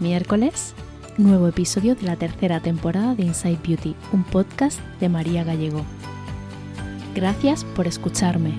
miércoles, nuevo episodio de la tercera temporada de Inside Beauty, un podcast de María Gallego. Gracias por escucharme.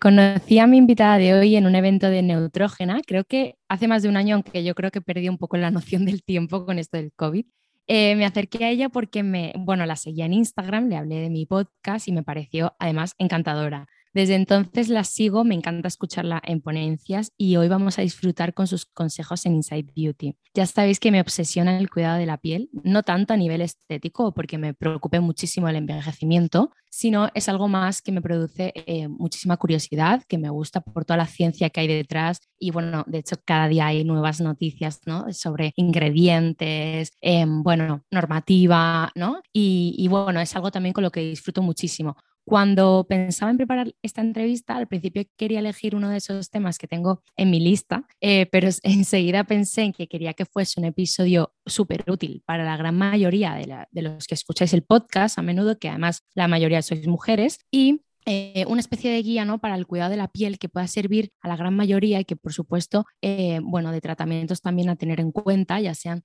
Conocí a mi invitada de hoy en un evento de Neutrógena, creo que hace más de un año, aunque yo creo que perdí un poco la noción del tiempo con esto del COVID. Eh, me acerqué a ella porque me, bueno, la seguía en Instagram, le hablé de mi podcast y me pareció además encantadora. Desde entonces la sigo, me encanta escucharla en ponencias y hoy vamos a disfrutar con sus consejos en Inside Beauty. Ya sabéis que me obsesiona el cuidado de la piel, no tanto a nivel estético porque me preocupe muchísimo el envejecimiento, sino es algo más que me produce eh, muchísima curiosidad, que me gusta por toda la ciencia que hay detrás y bueno, de hecho cada día hay nuevas noticias ¿no? sobre ingredientes, em, bueno, normativa, ¿no? Y, y bueno, es algo también con lo que disfruto muchísimo. Cuando pensaba en preparar esta entrevista, al principio quería elegir uno de esos temas que tengo en mi lista, eh, pero enseguida pensé en que quería que fuese un episodio súper útil para la gran mayoría de, los que escucháis el podcast, a menudo que además la mayoría sois mujeres, y eh, una especie de guía ¿no? para el cuidado de la piel que pueda servir a la gran mayoría y que por supuesto, eh, bueno, de tratamientos también a tener en cuenta, ya sean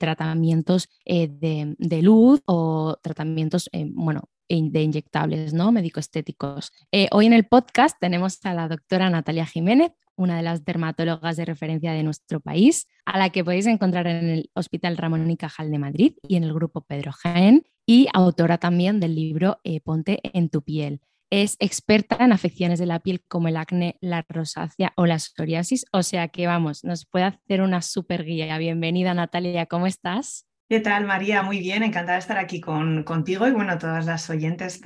tratamientos de, de, luz o tratamientos, bueno, de inyectables, ¿no? Médico-estéticos. Eh, hoy en el podcast tenemos a la doctora Natalia Jiménez, una de las dermatólogas de referencia de nuestro país, a la que podéis encontrar en el Hospital Ramón y Cajal de Madrid y en el grupo Pedro Jaén, y autora también del libro eh, Ponte en tu piel. Es experta en afecciones de la piel como el acné, la rosácea o la psoriasis, o sea que vamos, nos puede hacer una super guía. Bienvenida Natalia, ¿cómo estás? ¿Qué tal, María? Muy bien, encantada de estar aquí con, contigo y bueno, todas las oyentes.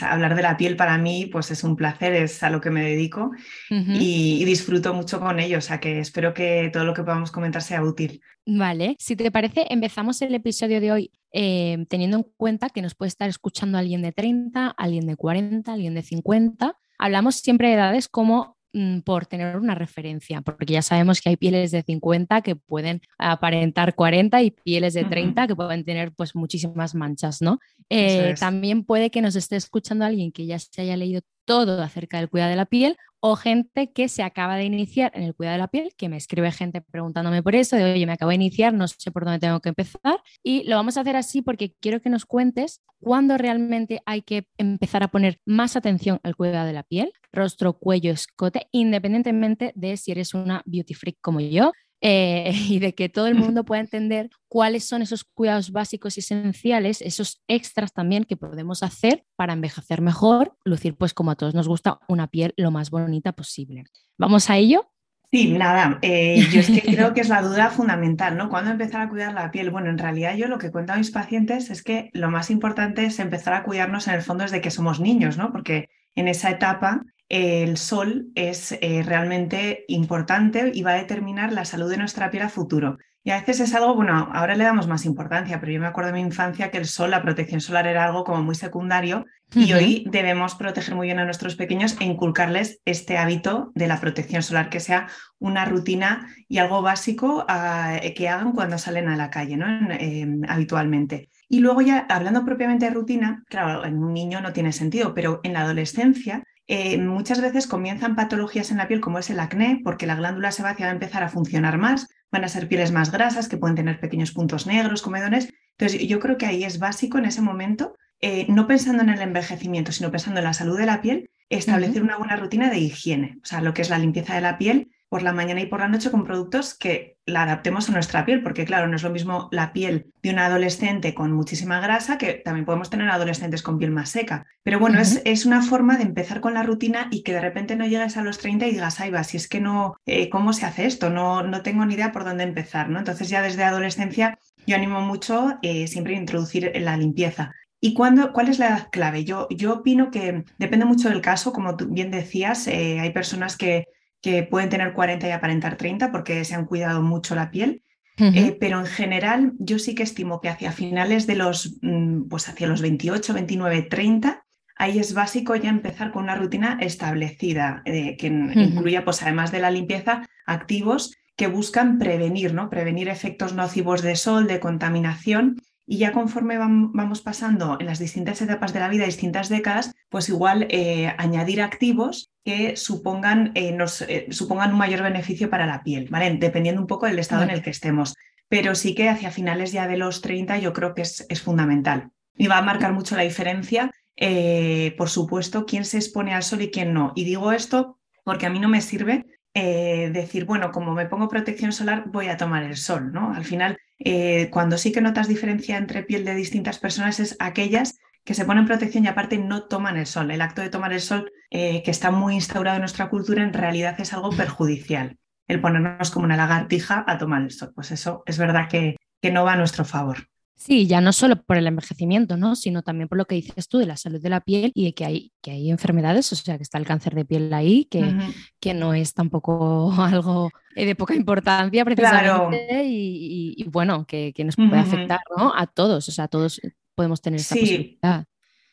hablar de la piel para mí pues es un placer, es a lo que me dedico y, disfruto mucho con ello, o sea que espero que todo lo que podamos comentar sea útil. Vale, si te parece, empezamos el episodio de hoy eh, teniendo en cuenta que nos puede estar escuchando alguien de 30, alguien de 40, alguien de 50. Hablamos siempre de edades como por tener una referencia, porque ya sabemos que hay pieles de 50 que pueden aparentar 40 y pieles de 30 que pueden tener pues muchísimas manchas, ¿no? Eh, también puede que nos esté escuchando alguien que ya se haya leído todo acerca del cuidado de la piel o gente que se acaba de iniciar en el cuidado de la piel, que me escribe gente preguntándome por eso, de oye, me acabo de iniciar, no sé por dónde tengo que empezar. Y lo vamos a hacer así porque quiero que nos cuentes cuándo realmente hay que empezar a poner más atención al cuidado de la piel, rostro, cuello, escote, independientemente de si eres una beauty freak como yo, eh, y de que todo el mundo pueda entender cuáles son esos cuidados básicos y esenciales, esos extras también que podemos hacer para envejecer mejor, lucir pues como a todos nos gusta una piel lo más bonita posible. ¿Vamos a ello? Sí, nada, eh, yo es que creo que es la duda fundamental, ¿no? ¿Cuándo empezar a cuidar la piel? Bueno, en realidad yo lo que cuento a mis pacientes es que lo más importante es empezar a cuidarnos en el fondo desde que somos niños, ¿no? Porque en esa etapa el sol es eh, realmente importante y va a determinar la salud de nuestra piel a futuro. Y a veces es algo, bueno, ahora le damos más importancia, pero yo me acuerdo de mi infancia que el sol, la protección solar era algo como muy secundario y hoy debemos proteger muy bien a nuestros pequeños e inculcarles este hábito de la protección solar, que sea una rutina y algo básico ah, que hagan cuando salen a la calle, ¿no? Em, habitualmente. Y luego ya hablando propiamente de rutina, claro, en un niño no tiene sentido, pero en la adolescencia eh, muchas veces comienzan patologías en la piel como es el acné, porque la glándula sebácea va a empezar a funcionar más, van a ser pieles más grasas que pueden tener pequeños puntos negros, comedones. Entonces yo creo que ahí es básico en ese momento, eh, no pensando en el envejecimiento, sino pensando en la salud de la piel, establecer una buena rutina de higiene, o sea, lo que es la limpieza de la piel por la mañana y por la noche con productos que la adaptemos a nuestra piel, porque claro, no es lo mismo la piel de un adolescente con muchísima grasa, que también podemos tener adolescentes con piel más seca. Pero bueno, es, es, una forma de empezar con la rutina y que de repente no llegues a los 30 y digas, ay, va, si es que no, eh, ¿cómo se hace esto? No, no tengo ni idea por dónde empezar, ¿no? Entonces ya desde adolescencia yo animo mucho eh, siempre a introducir la limpieza. ¿Y cuándo, cuál es la edad clave? Yo, yo opino que depende mucho del caso, como tú bien decías, eh, hay personas que que pueden tener 40 y aparentar 30 porque se han cuidado mucho la piel. Eh, pero en general yo sí que estimo que hacia finales de los, mm, pues hacia los 28, 29, 30, ahí es básico ya empezar con una rutina establecida eh, que incluya, pues además de la limpieza, activos que buscan prevenir, ¿no? Prevenir efectos nocivos de sol, de contaminación y ya conforme vamos pasando en las distintas etapas de la vida, distintas décadas, pues igual eh, añadir activos que supongan, eh, nos, eh, supongan un mayor beneficio para la piel, ¿vale? Dependiendo un poco del estado en el que estemos. Pero sí que hacia finales ya de los 30 yo creo que es, es fundamental. Y va a marcar mucho la diferencia, por supuesto, quién se expone al sol y quién no. Y digo esto porque a mí no me sirve decir, bueno, como me pongo protección solar, voy a tomar el sol, ¿no? Al final eh, cuando sí que notas diferencia entre piel de distintas personas es aquellas que se ponen protección y aparte no toman el sol. El acto de tomar el sol, eh, que está muy instaurado en nuestra cultura, en realidad es algo perjudicial. El ponernos como una lagartija a tomar el sol. Pues eso es verdad que, que no va a nuestro favor. Sí, ya no solo por el envejecimiento, ¿no? sino también por lo que dices tú de la salud de la piel y de que hay, que hay enfermedades, o sea, que está el cáncer de piel ahí, que, que no es tampoco algo de poca importancia precisamente y, bueno, que, nos puede afectar ¿no? a todos, o sea, todos podemos tener esa posibilidad.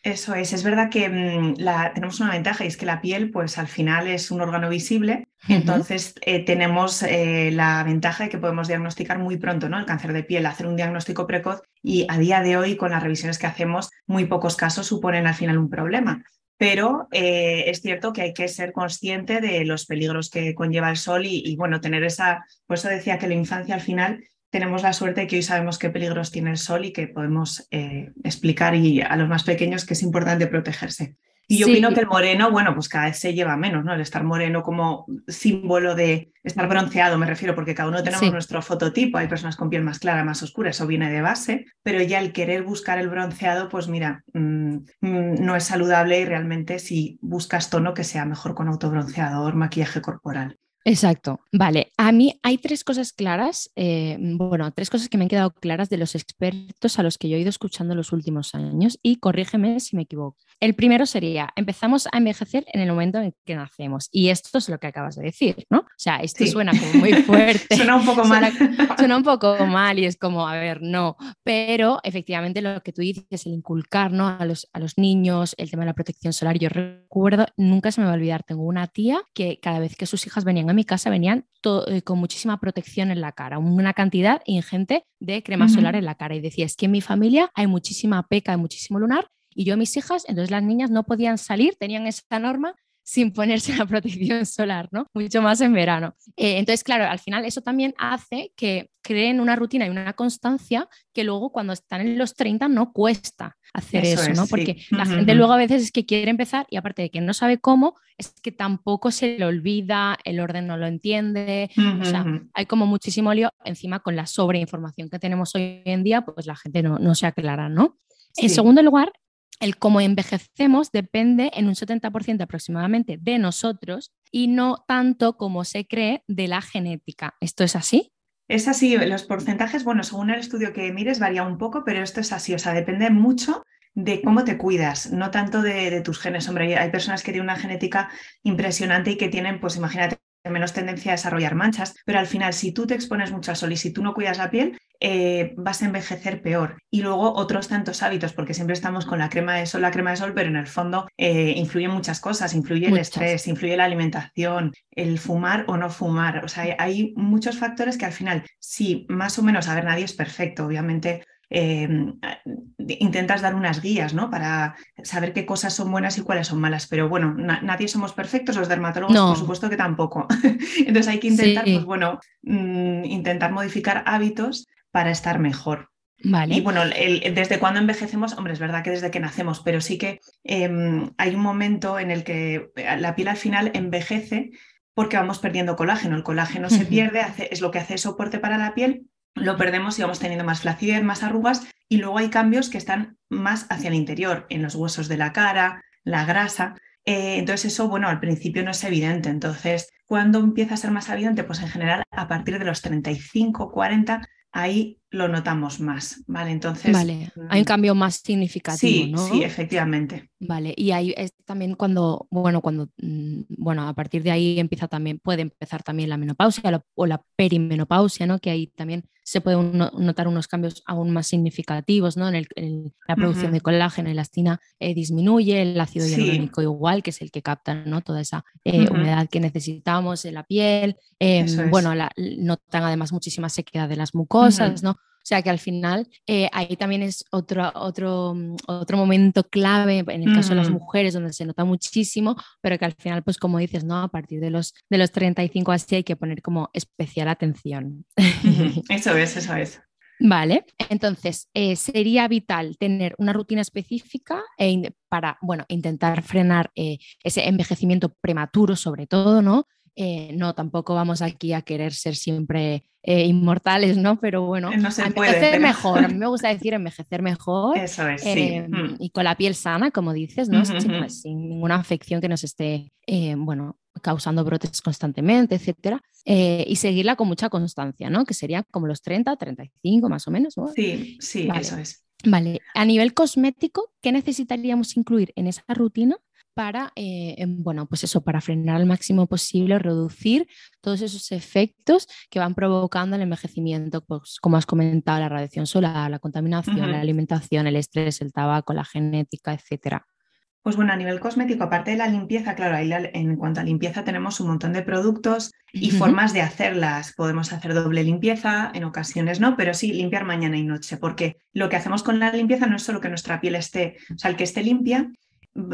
Eso es, es verdad que mm, la, tenemos una ventaja y es que la piel, pues al final es un órgano visible, entonces eh, tenemos eh, la ventaja de que podemos diagnosticar muy pronto ¿no? el cáncer de piel, hacer un diagnóstico precoz y a día de hoy con las revisiones que hacemos, muy pocos casos suponen al final un problema. Pero eh, es cierto que hay que ser consciente de los peligros que conlleva el sol y, y bueno, tener esa, por eso decía que la infancia al final tenemos la suerte de que hoy sabemos qué peligros tiene el sol y que podemos eh, explicar y a los más pequeños que es importante protegerse. Y yo opino que el moreno, bueno, pues cada vez se lleva menos, ¿no? El estar moreno como símbolo de estar bronceado, me refiero, porque cada uno tenemos nuestro fototipo. Hay personas con piel más clara, más oscura, eso viene de base, pero ya el querer buscar el bronceado, pues mira, mm, mm, no es saludable y realmente si buscas tono que sea mejor con autobronceador, maquillaje corporal. Exacto. Vale, a mí hay tres cosas claras, eh, bueno, tres cosas que me han quedado claras de los expertos a los que yo he ido escuchando los últimos años y corrígeme si me equivoco. El primero sería, empezamos a envejecer en el momento en que nacemos y esto es lo que acabas de decir, ¿no? O sea, esto suena como muy fuerte. suena un poco mal. Suena, un poco mal y es como, a ver, no, pero efectivamente lo que tú dices, el inculcar ¿no? a, los, a los niños, el tema de la protección solar, yo recuerdo, nunca se me va a olvidar, tengo una tía que cada vez que sus hijas venían a mi casa venían eh, con muchísima protección en la cara, una cantidad ingente de crema solar en la cara. Y decía, es que en mi familia hay muchísima peca, hay muchísimo lunar, y yo mis hijas, entonces las niñas no podían salir, tenían esa norma sin ponerse la protección solar, ¿no? Mucho más en verano. Eh, entonces, claro, al final eso también hace que creen una rutina y una constancia que luego cuando están en los 30 no cuesta hacer eso, ¿no? Porque la gente luego a veces es que quiere empezar y aparte de que no sabe cómo, es que tampoco se le olvida, el orden no lo entiende, o sea, hay como muchísimo lío encima con la sobreinformación que tenemos hoy en día, pues la gente no, no se aclara, ¿no? En segundo lugar, el cómo envejecemos depende en un 70% aproximadamente de nosotros y no tanto como se cree de la genética. ¿Esto es así? Es así, los porcentajes, bueno, según el estudio que mires varía un poco, pero esto es así, o sea, depende mucho de cómo te cuidas, no tanto de, tus genes. Hombre, hay personas que tienen una genética impresionante y que tienen, pues imagínate, menos tendencia a desarrollar manchas, pero al final si tú te expones mucho al sol y si tú no cuidas la piel, eh, vas a envejecer peor. Y luego otros tantos hábitos, porque siempre estamos con la crema de sol, la crema de sol, pero en el fondo eh, influyen muchas cosas, influye el estrés, influye la alimentación, el fumar o no fumar. O sea, hay muchos factores que al final, sí, más o menos, a ver, nadie es perfecto, obviamente Em, intentas dar unas guías, ¿no? Para saber qué cosas son buenas y cuáles son malas. Pero bueno, nadie somos perfectos, los dermatólogos, por supuesto que tampoco. Entonces hay que intentar, pues bueno, mm, intentar modificar hábitos para estar mejor. Vale. Y bueno, desde cuando envejecemos, hombre, es verdad que desde que nacemos, pero sí que em, hay un momento en el que la piel al final envejece porque vamos perdiendo colágeno. El colágeno se pierde, es lo que hace soporte para la piel lo perdemos y vamos teniendo más flacidez, más arrugas y luego hay cambios que están más hacia el interior, en los huesos de la cara, la grasa. Eh, entonces eso, bueno, al principio no es evidente. Entonces, ¿cuándo empieza a ser más evidente? Pues en general a partir de los 35, 40 ahí lo notamos más, ¿vale? Entonces... Vale, hay un mm, cambio más significativo, sí, Sí, efectivamente. Vale, y ahí es también cuando, bueno, cuando, mm, bueno, a partir de ahí empieza también, puede empezar también la menopausia o la perimenopausia, ¿no? Que ahí también se pueden notar unos cambios aún más significativos, ¿no? En, el, la producción de colágeno, y elastina eh, disminuye, el ácido hialurónico igual, que es el que capta, ¿no? Toda esa eh, humedad que necesitamos en la piel. Em, bueno, notan además muchísima sequedad de las mucosas, ¿no? O sea que al final eh, ahí también es otro, otro, mm, otro momento clave en el caso de las mujeres donde se nota muchísimo, pero que al final, pues como dices, ¿no? A partir de los, de los 35 así hay que poner como especial atención. Eso es, eso es. Vale, entonces eh, sería vital tener una rutina específica e para, bueno, intentar frenar eh, ese envejecimiento prematuro sobre todo, ¿no? Eh, no, tampoco vamos aquí a querer ser siempre eh, inmortales, ¿no? Pero bueno, no envejecer mejor. A mí me gusta decir envejecer mejor. Eso es, sí. Em, mm. Y con la piel sana, como dices, ¿no? sin, ninguna afección que nos esté, eh, bueno, causando brotes constantemente, etcétera. y seguirla con mucha constancia, ¿no? Que sería como los 30, 35 más o menos. Sí, sí, eso es. Vale, a nivel cosmético, ¿qué necesitaríamos incluir en esa rutina para, eh, bueno, pues eso, para frenar al máximo posible, reducir todos esos efectos que van provocando el envejecimiento, pues como has comentado, la radiación solar, la contaminación, la alimentación, el estrés, el tabaco, la genética, etcétera. Pues bueno, a nivel cosmético, aparte de la limpieza, claro, ahí en cuanto a limpieza tenemos un montón de productos y formas de hacerlas. Podemos hacer doble limpieza, en ocasiones no, pero sí limpiar mañana y noche, porque lo que hacemos con la limpieza no es solo que nuestra piel esté, o sea, el que esté limpia,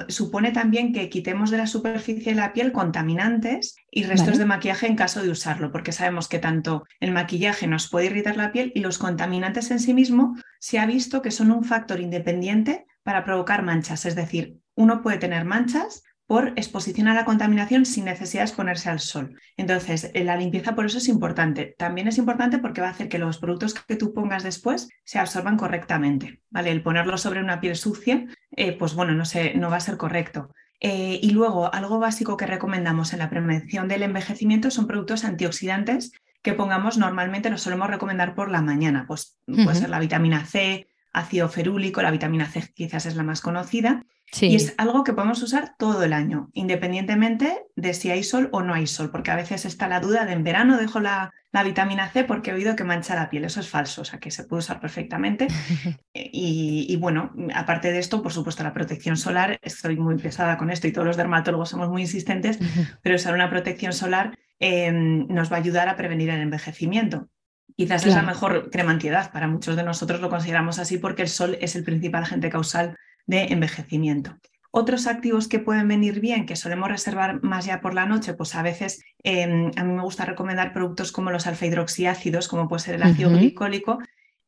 supone también que quitemos de la superficie de la piel contaminantes y restos de maquillaje en caso de usarlo, porque sabemos que tanto el maquillaje nos puede irritar la piel y los contaminantes en sí mismo se ha visto que son un factor independiente para provocar manchas. Es decir, uno puede tener manchas por exposición a la contaminación sin necesidad de exponerse al sol. Entonces, eh, la limpieza por eso es importante. También es importante porque va a hacer que los productos que tú pongas después se absorban correctamente. ¿vale? El ponerlo sobre una piel sucia, eh, pues bueno, no, no va a ser correcto. Eh, y luego, algo básico que recomendamos en la prevención del envejecimiento son productos antioxidantes que pongamos normalmente, nos solemos recomendar por la mañana. Pues puede ser la vitamina C, ácido ferúlico, la vitamina C quizás es la más conocida. Y es algo que podemos usar todo el año, independientemente de si hay sol o no hay sol, porque a veces está la duda de en verano dejo la, vitamina C porque he oído que mancha la piel. Eso es falso, o sea que se puede usar perfectamente. y, bueno, aparte de esto, por supuesto, la protección solar, estoy muy pesada con esto y todos los dermatólogos somos muy insistentes, pero usar una protección solar em, nos va a ayudar a prevenir el envejecimiento. Quizás es la mejor crema antiedad, para muchos de nosotros lo consideramos así porque el sol es el principal agente causal de envejecimiento. Otros activos que pueden venir bien, que solemos reservar más ya por la noche, pues a veces em, a mí me gusta recomendar productos como los alfa-hidroxiácidos, como puede ser el ácido glicólico,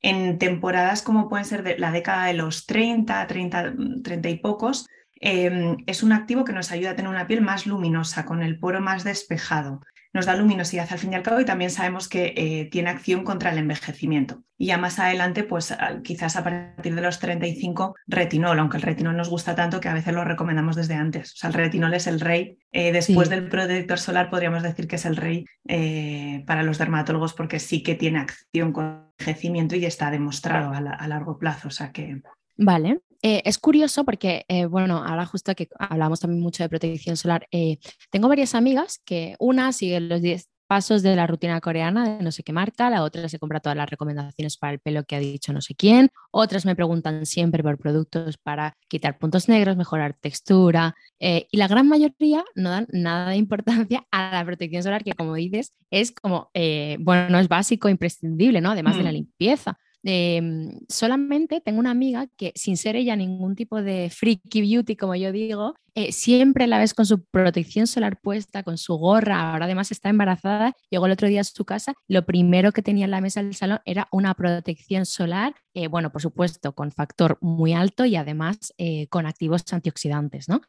en temporadas como pueden ser de la década de los 30, 30, 30 y pocos. Em, es un activo que nos ayuda a tener una piel más luminosa, con el poro más despejado nos da luminosidad al fin y al cabo y también sabemos que eh, tiene acción contra el envejecimiento. Y ya más adelante, pues quizás a partir de los 35, retinol, aunque el retinol nos gusta tanto que a veces lo recomendamos desde antes. O sea, el retinol es el rey. Eh, después del protector solar podríamos decir que es el rey eh, para los dermatólogos porque sí que tiene acción contra el envejecimiento y está demostrado a, a largo plazo. O sea que Vale, Eh, es curioso porque, eh, bueno, ahora justo que hablamos también mucho de protección solar, eh, tengo varias amigas que una sigue los 10 pasos de la rutina coreana de no sé qué marca, la otra se compra todas las recomendaciones para el pelo que ha dicho no sé quién, otras me preguntan siempre por productos para quitar puntos negros, mejorar textura y la gran mayoría no dan nada de importancia a la protección solar que como dices es como, bueno, no es básico, imprescindible, ¿no? Además de la mm. limpieza. Em, solamente tengo una amiga que sin ser ella ningún tipo de freaky beauty, como yo digo, eh, siempre la ves con su protección solar puesta, con su gorra, ahora además está embarazada, llegó el otro día a su casa, lo primero que tenía en la mesa del salón era una protección solar, eh, bueno, por supuesto, con factor muy alto y además eh, con activos antioxidantes, ¿no?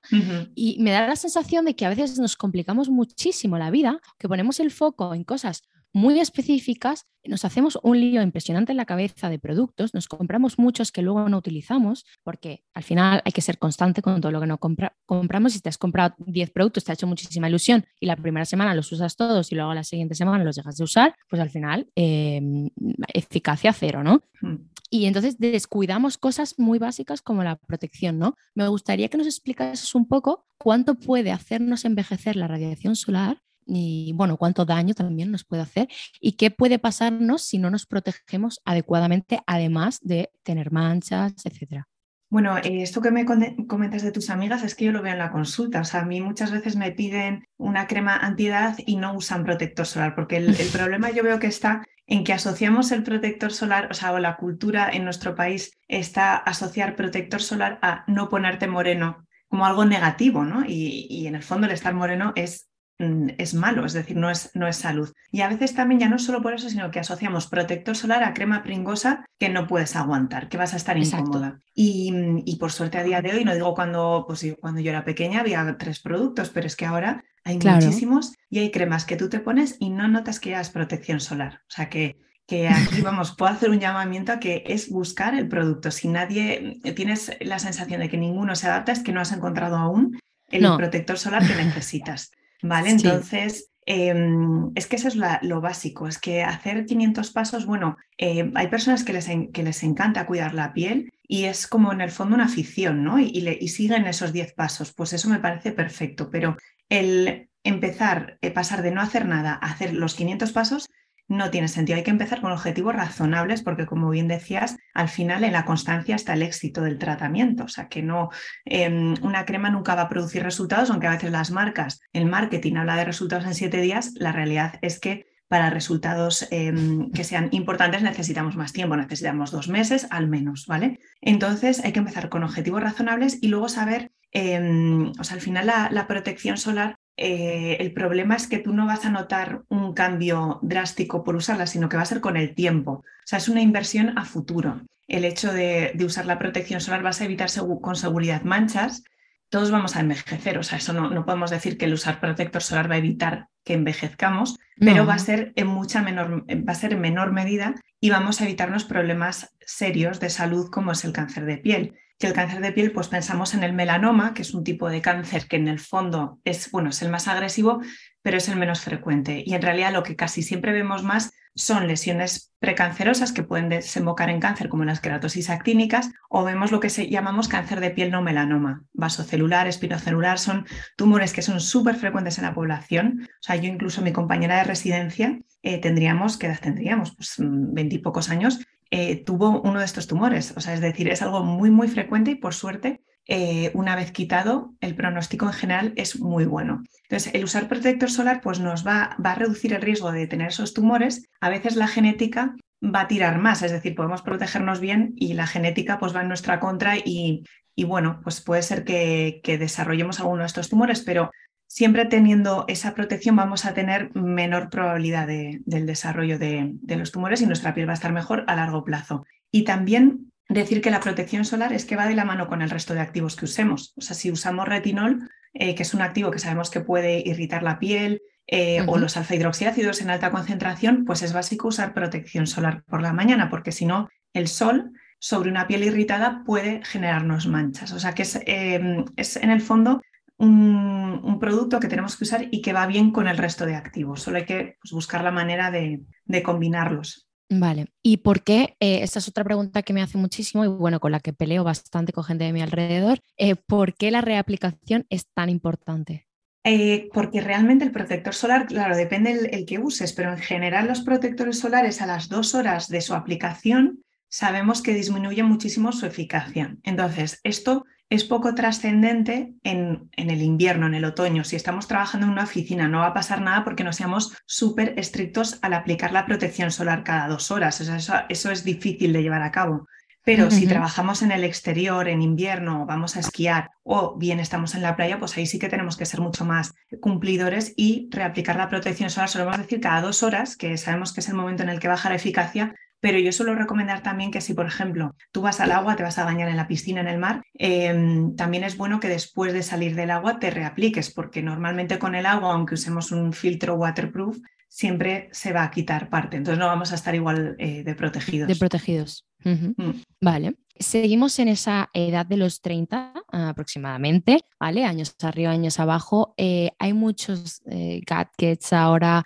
Y me da la sensación de que a veces nos complicamos muchísimo la vida, que ponemos el foco en cosas muy específicas, nos hacemos un lío impresionante en la cabeza de productos, nos compramos muchos que luego no utilizamos, porque al final hay que ser constante con todo lo que no compramos. Si te has comprado 10 productos, te ha hecho muchísima ilusión y la primera semana los usas todos y luego la siguiente semana los dejas de usar, pues al final em, eficacia cero, ¿no? Hmm. Y entonces descuidamos cosas muy básicas como la protección, ¿no? Me gustaría que nos explicases un poco cuánto puede hacernos envejecer la radiación solar y bueno, cuánto daño también nos puede hacer y qué puede pasarnos si no nos protegemos adecuadamente, además de tener manchas, etcétera. Bueno, eh, esto que me comentas de tus amigas es que yo lo veo en la consulta. O sea, a mí muchas veces me piden una crema antiedad y no usan protector solar, porque el, el problema yo veo que está en que asociamos el protector solar, o sea, o la cultura en nuestro país está asociar protector solar a no ponerte moreno como algo negativo, ¿no? Y, y en el fondo el estar moreno es es malo, es decir, no es, no es salud. Y a veces también ya no solo por eso, sino que asociamos protector solar a crema pringosa que no puedes aguantar, que vas a estar incómoda. Y, y, por suerte a día de hoy, no digo cuando, pues, cuando yo era pequeña había tres productos, pero es que ahora hay muchísimos y hay cremas que tú te pones y no notas que es protección solar. O sea que que aquí vamos, puedo hacer un llamamiento a que es buscar el producto. Si nadie tienes la sensación de que ninguno se adapta, es que no has encontrado aún el protector solar que necesitas. ¿Vale? Entonces, em, es que eso es lo básico, es que hacer 500 pasos, bueno, eh, hay personas que les, que les encanta cuidar la piel y es como en el fondo una afición, ¿no? Y, y, siguen esos 10 pasos, pues eso me parece perfecto, pero el empezar, eh, pasar de no hacer nada a hacer los 500 pasos, no tiene sentido. Hay que empezar con objetivos razonables porque, como bien decías, al final en la constancia está el éxito del tratamiento. O sea, que no, em, una crema nunca va a producir resultados, aunque a veces las marcas, el marketing habla de resultados en siete días, la realidad es que para resultados em, que sean importantes necesitamos más tiempo, necesitamos dos meses al menos, ¿vale? Entonces hay que empezar con objetivos razonables y luego saber, em, o sea, al final la protección solar eh, el problema es que tú no vas a notar un cambio drástico por usarla, sino que va a ser con el tiempo. O sea, es una inversión a futuro. El hecho de, usar la protección solar vas a evitar con seguridad manchas. Todos vamos a envejecer, o sea, eso no, podemos decir que el usar protector solar va a evitar que envejezcamos, pero va a ser en mucha menor, va a ser en menor medida y vamos a evitarnos problemas serios de salud como es el cáncer de piel que el cáncer de piel, pues pensamos en el melanoma, que es un tipo de cáncer que en el fondo es, bueno, es el más agresivo, pero es el menos frecuente. Y en realidad lo que casi siempre vemos más son lesiones precancerosas que pueden desembocar en cáncer, como las queratosis actínicas, o vemos lo que se llamamos cáncer de piel no melanoma, vasocelular, espinocelular, son tumores que son súper frecuentes en la población. O sea, yo incluso mi compañera de residencia eh, tendríamos, ¿qué edad tendríamos? Pues mm, veintipocos años, eh, tuvo uno de estos tumores. O sea, es decir, es algo muy, muy frecuente y por suerte, eh, una vez quitado, el pronóstico en general es muy bueno. Entonces, el usar protector solar pues, nos va, va a reducir el riesgo de tener esos tumores. A veces la genética va a tirar más, es decir, podemos protegernos bien y la genética pues, va en nuestra contra y, y bueno, pues puede ser que, que desarrollemos alguno de estos tumores, pero siempre teniendo esa protección vamos a tener menor probabilidad del desarrollo de, los tumores y nuestra piel va a estar mejor a largo plazo. Y también decir que la protección solar es que va de la mano con el resto de activos que usemos. O sea, si usamos retinol, eh, que es un activo que sabemos que puede irritar la piel, eh, o los alfa hidroxiácidos en alta concentración, pues es básico usar protección solar por la mañana, porque si no, el sol sobre una piel irritada puede generarnos manchas. O sea que es, eh, es en el fondo un, producto que tenemos que usar y que va bien con el resto de activos. Solo hay que pues, buscar la manera de, combinarlos. Vale, ¿y por qué? Eh, esta es otra pregunta que me hace muchísimo y bueno, con la que peleo bastante con gente de mi alrededor. Eh, ¿Por qué la reaplicación es tan importante? Eh, porque realmente el protector solar, claro, depende el, el, que uses, pero en general los protectores solares a las dos horas de su aplicación sabemos que disminuye muchísimo su eficacia. Entonces, esto es poco trascendente en, en, el invierno, en el otoño. Si estamos trabajando en una oficina, no va a pasar nada porque no seamos súper estrictos al aplicar la protección solar cada dos horas. O sea, eso, eso, es difícil de llevar a cabo. Pero uh -huh. si trabajamos en el exterior, en invierno, vamos a esquiar o bien estamos en la playa, pues ahí sí que tenemos que ser mucho más cumplidores y reaplicar la protección solar, solemos decir cada dos horas, que sabemos que es el momento en el que baja la eficacia, pero yo suelo recomendar también que si, por ejemplo, tú vas al agua, te vas a bañar en la piscina, en el mar, eh, también es bueno que después de salir del agua te reapliques, porque normalmente con el agua, aunque usemos un filtro waterproof, siempre se va a quitar parte. Entonces no vamos a estar igual eh, de protegidos. De protegidos. Uh -huh. mm. Vale. Seguimos en esa edad de los 30 aproximadamente, ¿vale? Años arriba, años abajo. Eh, hay muchos eh, gadgets ahora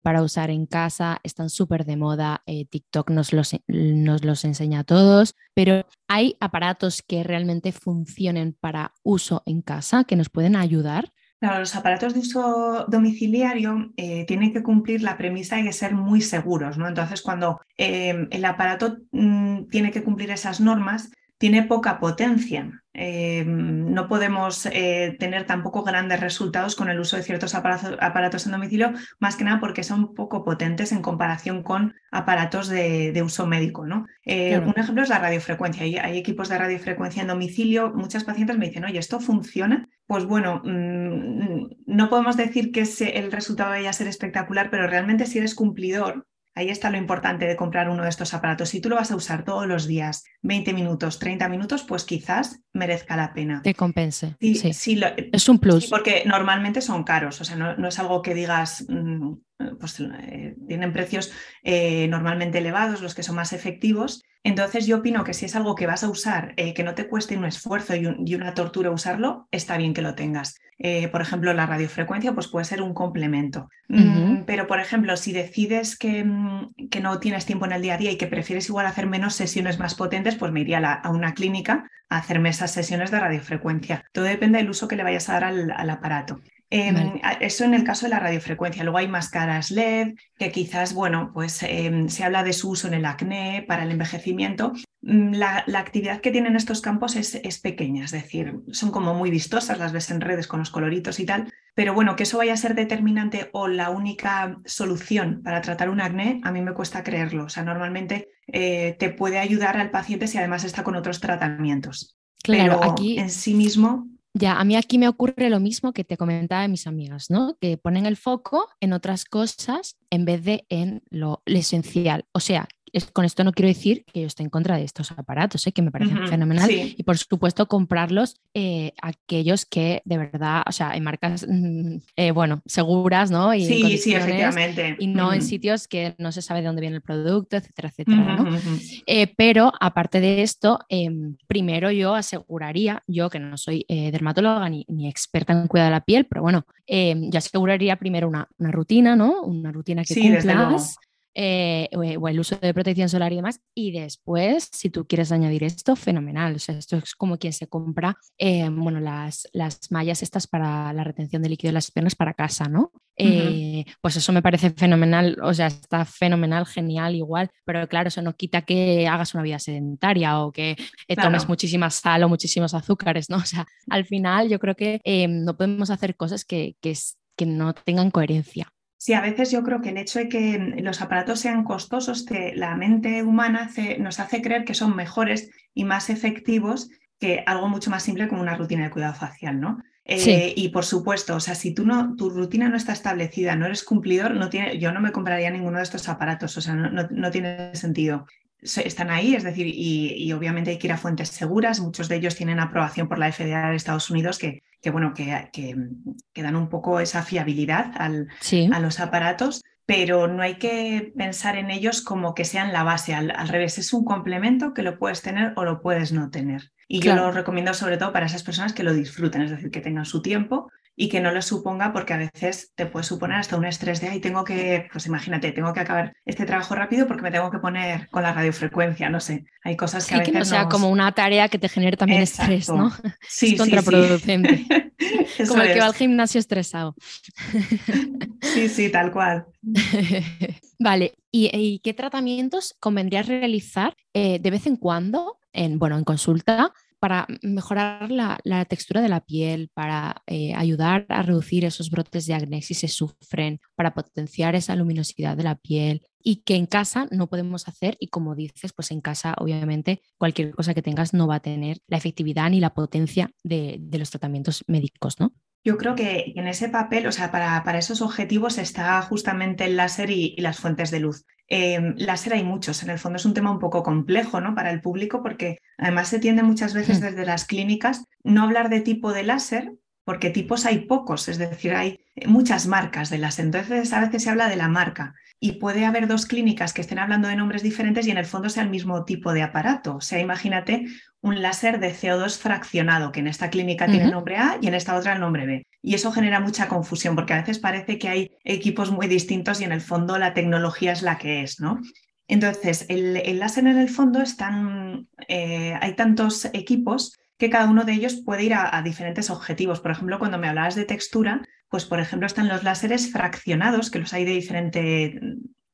para usar en casa, están súper de moda. TikTok nos los, nos los enseña a todos, pero hay aparatos que realmente funcionen para uso en casa, que nos pueden ayudar. Claro, los aparatos de uso domiciliario eh, tienen que cumplir la premisa de ser muy seguros, ¿no? Entonces, cuando eh, el aparato mm, tiene que cumplir esas normas, tiene poca potencia. Eh, no podemos eh, tener tampoco grandes resultados con el uso de ciertos aparatos, aparatos, en domicilio, más que nada porque son poco potentes en comparación con aparatos de, de uso médico. ¿no? Eh, claro. Un ejemplo es la radiofrecuencia. Hay, hay, equipos de radiofrecuencia en domicilio. Muchas pacientes me dicen, oye, ¿esto funciona? Pues bueno, mmm, no podemos decir que el resultado vaya a ser espectacular, pero realmente si eres cumplidor Ahí está lo importante de comprar uno de estos aparatos. Si tú lo vas a usar todos los días, 20 minutos, 30 minutos, pues quizás merezca la pena. Te compense. Sí, sí. sí lo, es un plus. Sí, porque normalmente son caros, o sea, no, no es algo que digas, mmm, pues eh, tienen precios eh, normalmente elevados, los que son más efectivos. Entonces yo opino que si es algo que vas a usar, eh, que no te cueste un esfuerzo y, un, y, una tortura usarlo, está bien que lo tengas. Por ejemplo, la radiofrecuencia pues puede ser un complemento. Uh -huh. mm, pero, por ejemplo, si decides que, mm, que, no tienes tiempo en el día a día y que prefieres igual hacer menos sesiones más potentes, pues me iría a, la, a una clínica a hacerme esas sesiones de radiofrecuencia. Todo depende del uso que le vayas a dar al, al aparato. Eh, vale. Eso en el caso de la radiofrecuencia. Luego hay máscaras LED, que quizás, bueno, pues eh, se habla de su uso en el acné, para el envejecimiento. Mm, la, la actividad que tienen estos campos es, es, pequeña, es decir, son como muy vistosas, las ves en redes con los coloritos y tal, pero bueno, que eso vaya a ser determinante o la única solución para tratar un acné, a mí me cuesta creerlo. O sea, normalmente eh, te puede ayudar al paciente si además está con otros tratamientos. Claro, pero aquí en sí mismo ya, a mí aquí me ocurre lo mismo que te comentaba de mis amigas, ¿no? Que ponen el foco en otras cosas en vez de en lo, lo esencial. O sea, es, con esto no quiero decir que yo esté en contra de estos aparatos, ¿eh? que me parecen uh -huh, fenomenal. Sí. Y por supuesto, comprarlos eh, aquellos que de verdad, o sea, en marcas, mm, eh, bueno, seguras, ¿no? Y sí, sí, efectivamente. Y no uh -huh. en sitios que no se sabe de dónde viene el producto, etcétera, etcétera, ¿no? pero aparte de esto, em, primero yo aseguraría, yo que no soy eh, dermatóloga ni, ni, experta en cuidado de la piel, pero bueno, em, yo aseguraría primero una, una, rutina, ¿no? Una rutina que sí, cumplas eh, o el uso de protección solar y demás. Y después, si tú quieres añadir esto, fenomenal. O sea, esto es como quien se compra, eh, bueno, las, las mallas estas para la retención de líquido de las piernas para casa, ¿no? Eh, uh -huh. Pues eso me parece fenomenal, o sea, está fenomenal, genial, igual, pero claro, eso no quita que hagas una vida sedentaria o que eh, tomes claro. muchísima sal o muchísimos azúcares, ¿no? O sea, al final yo creo que eh, no podemos hacer cosas que, que, que no tengan coherencia. Sí, a veces yo creo que el hecho de que los aparatos sean costosos, que la mente humana hace, nos hace creer que son mejores y más efectivos que algo mucho más simple como una rutina de cuidado facial, ¿no? Eh, sí. Y por supuesto, o sea, si tú no, tu rutina no está establecida, no eres cumplidor, no tiene, yo no me compraría ninguno de estos aparatos, o sea, no, no, no tiene sentido están ahí, es decir, y, y, obviamente hay que ir a fuentes seguras. Muchos de ellos tienen aprobación por la FDA de Estados Unidos que, que bueno, que, que, que, dan un poco esa fiabilidad al, sí. a los aparatos, pero no hay que pensar en ellos como que sean la base. Al, al, revés, es un complemento que lo puedes tener o lo puedes no tener. Y claro. yo lo recomiendo sobre todo para esas personas que lo disfruten, es decir, que tengan su tiempo y que no lo suponga porque a veces te puede suponer hasta un estrés de, ay, tengo que, pues imagínate, tengo que acabar este trabajo rápido porque me tengo que poner con la radiofrecuencia, no sé, hay cosas que a veces que no sea como una tarea que te genere también estrés, ¿no? Sí, es contraproducente. como el que va al gimnasio estresado. sí, sí, tal cual. vale, ¿Y, qué tratamientos convendría realizar eh, de vez en cuando, en, bueno, en consulta, para mejorar la, textura de la piel, para eh, ayudar a reducir esos brotes de acné si se sufren, para potenciar esa luminosidad de la piel y que en casa no podemos hacer y como dices, pues en casa obviamente cualquier cosa que tengas no va a tener la efectividad ni la potencia de, de los tratamientos médicos, ¿no? Yo creo que en ese papel, o sea, para, para esos objetivos está justamente el láser y, las fuentes de luz. Eh, láser hay muchos, en el fondo es un tema un poco complejo ¿no? para el público porque además se tiende muchas veces hmm. desde las clínicas no hablar de tipo de láser porque tipos hay pocos, es decir, hay muchas marcas de láser. Entonces a veces se habla de la marca y puede haber dos clínicas que estén hablando de nombres diferentes y en el fondo sea el mismo tipo de aparato. O sea, imagínate un láser de CO2 fraccionado, que en esta clínica tiene el nombre A y en esta otra el nombre B. Y eso genera mucha confusión porque a veces parece que hay equipos muy distintos y en el fondo la tecnología es la que es, ¿no? Entonces, el, láser en el fondo están, eh, hay tantos equipos que cada uno de ellos puede ir a, diferentes objetivos. Por ejemplo, cuando me hablabas de textura, pues por ejemplo están los láseres fraccionados, que los hay de diferente,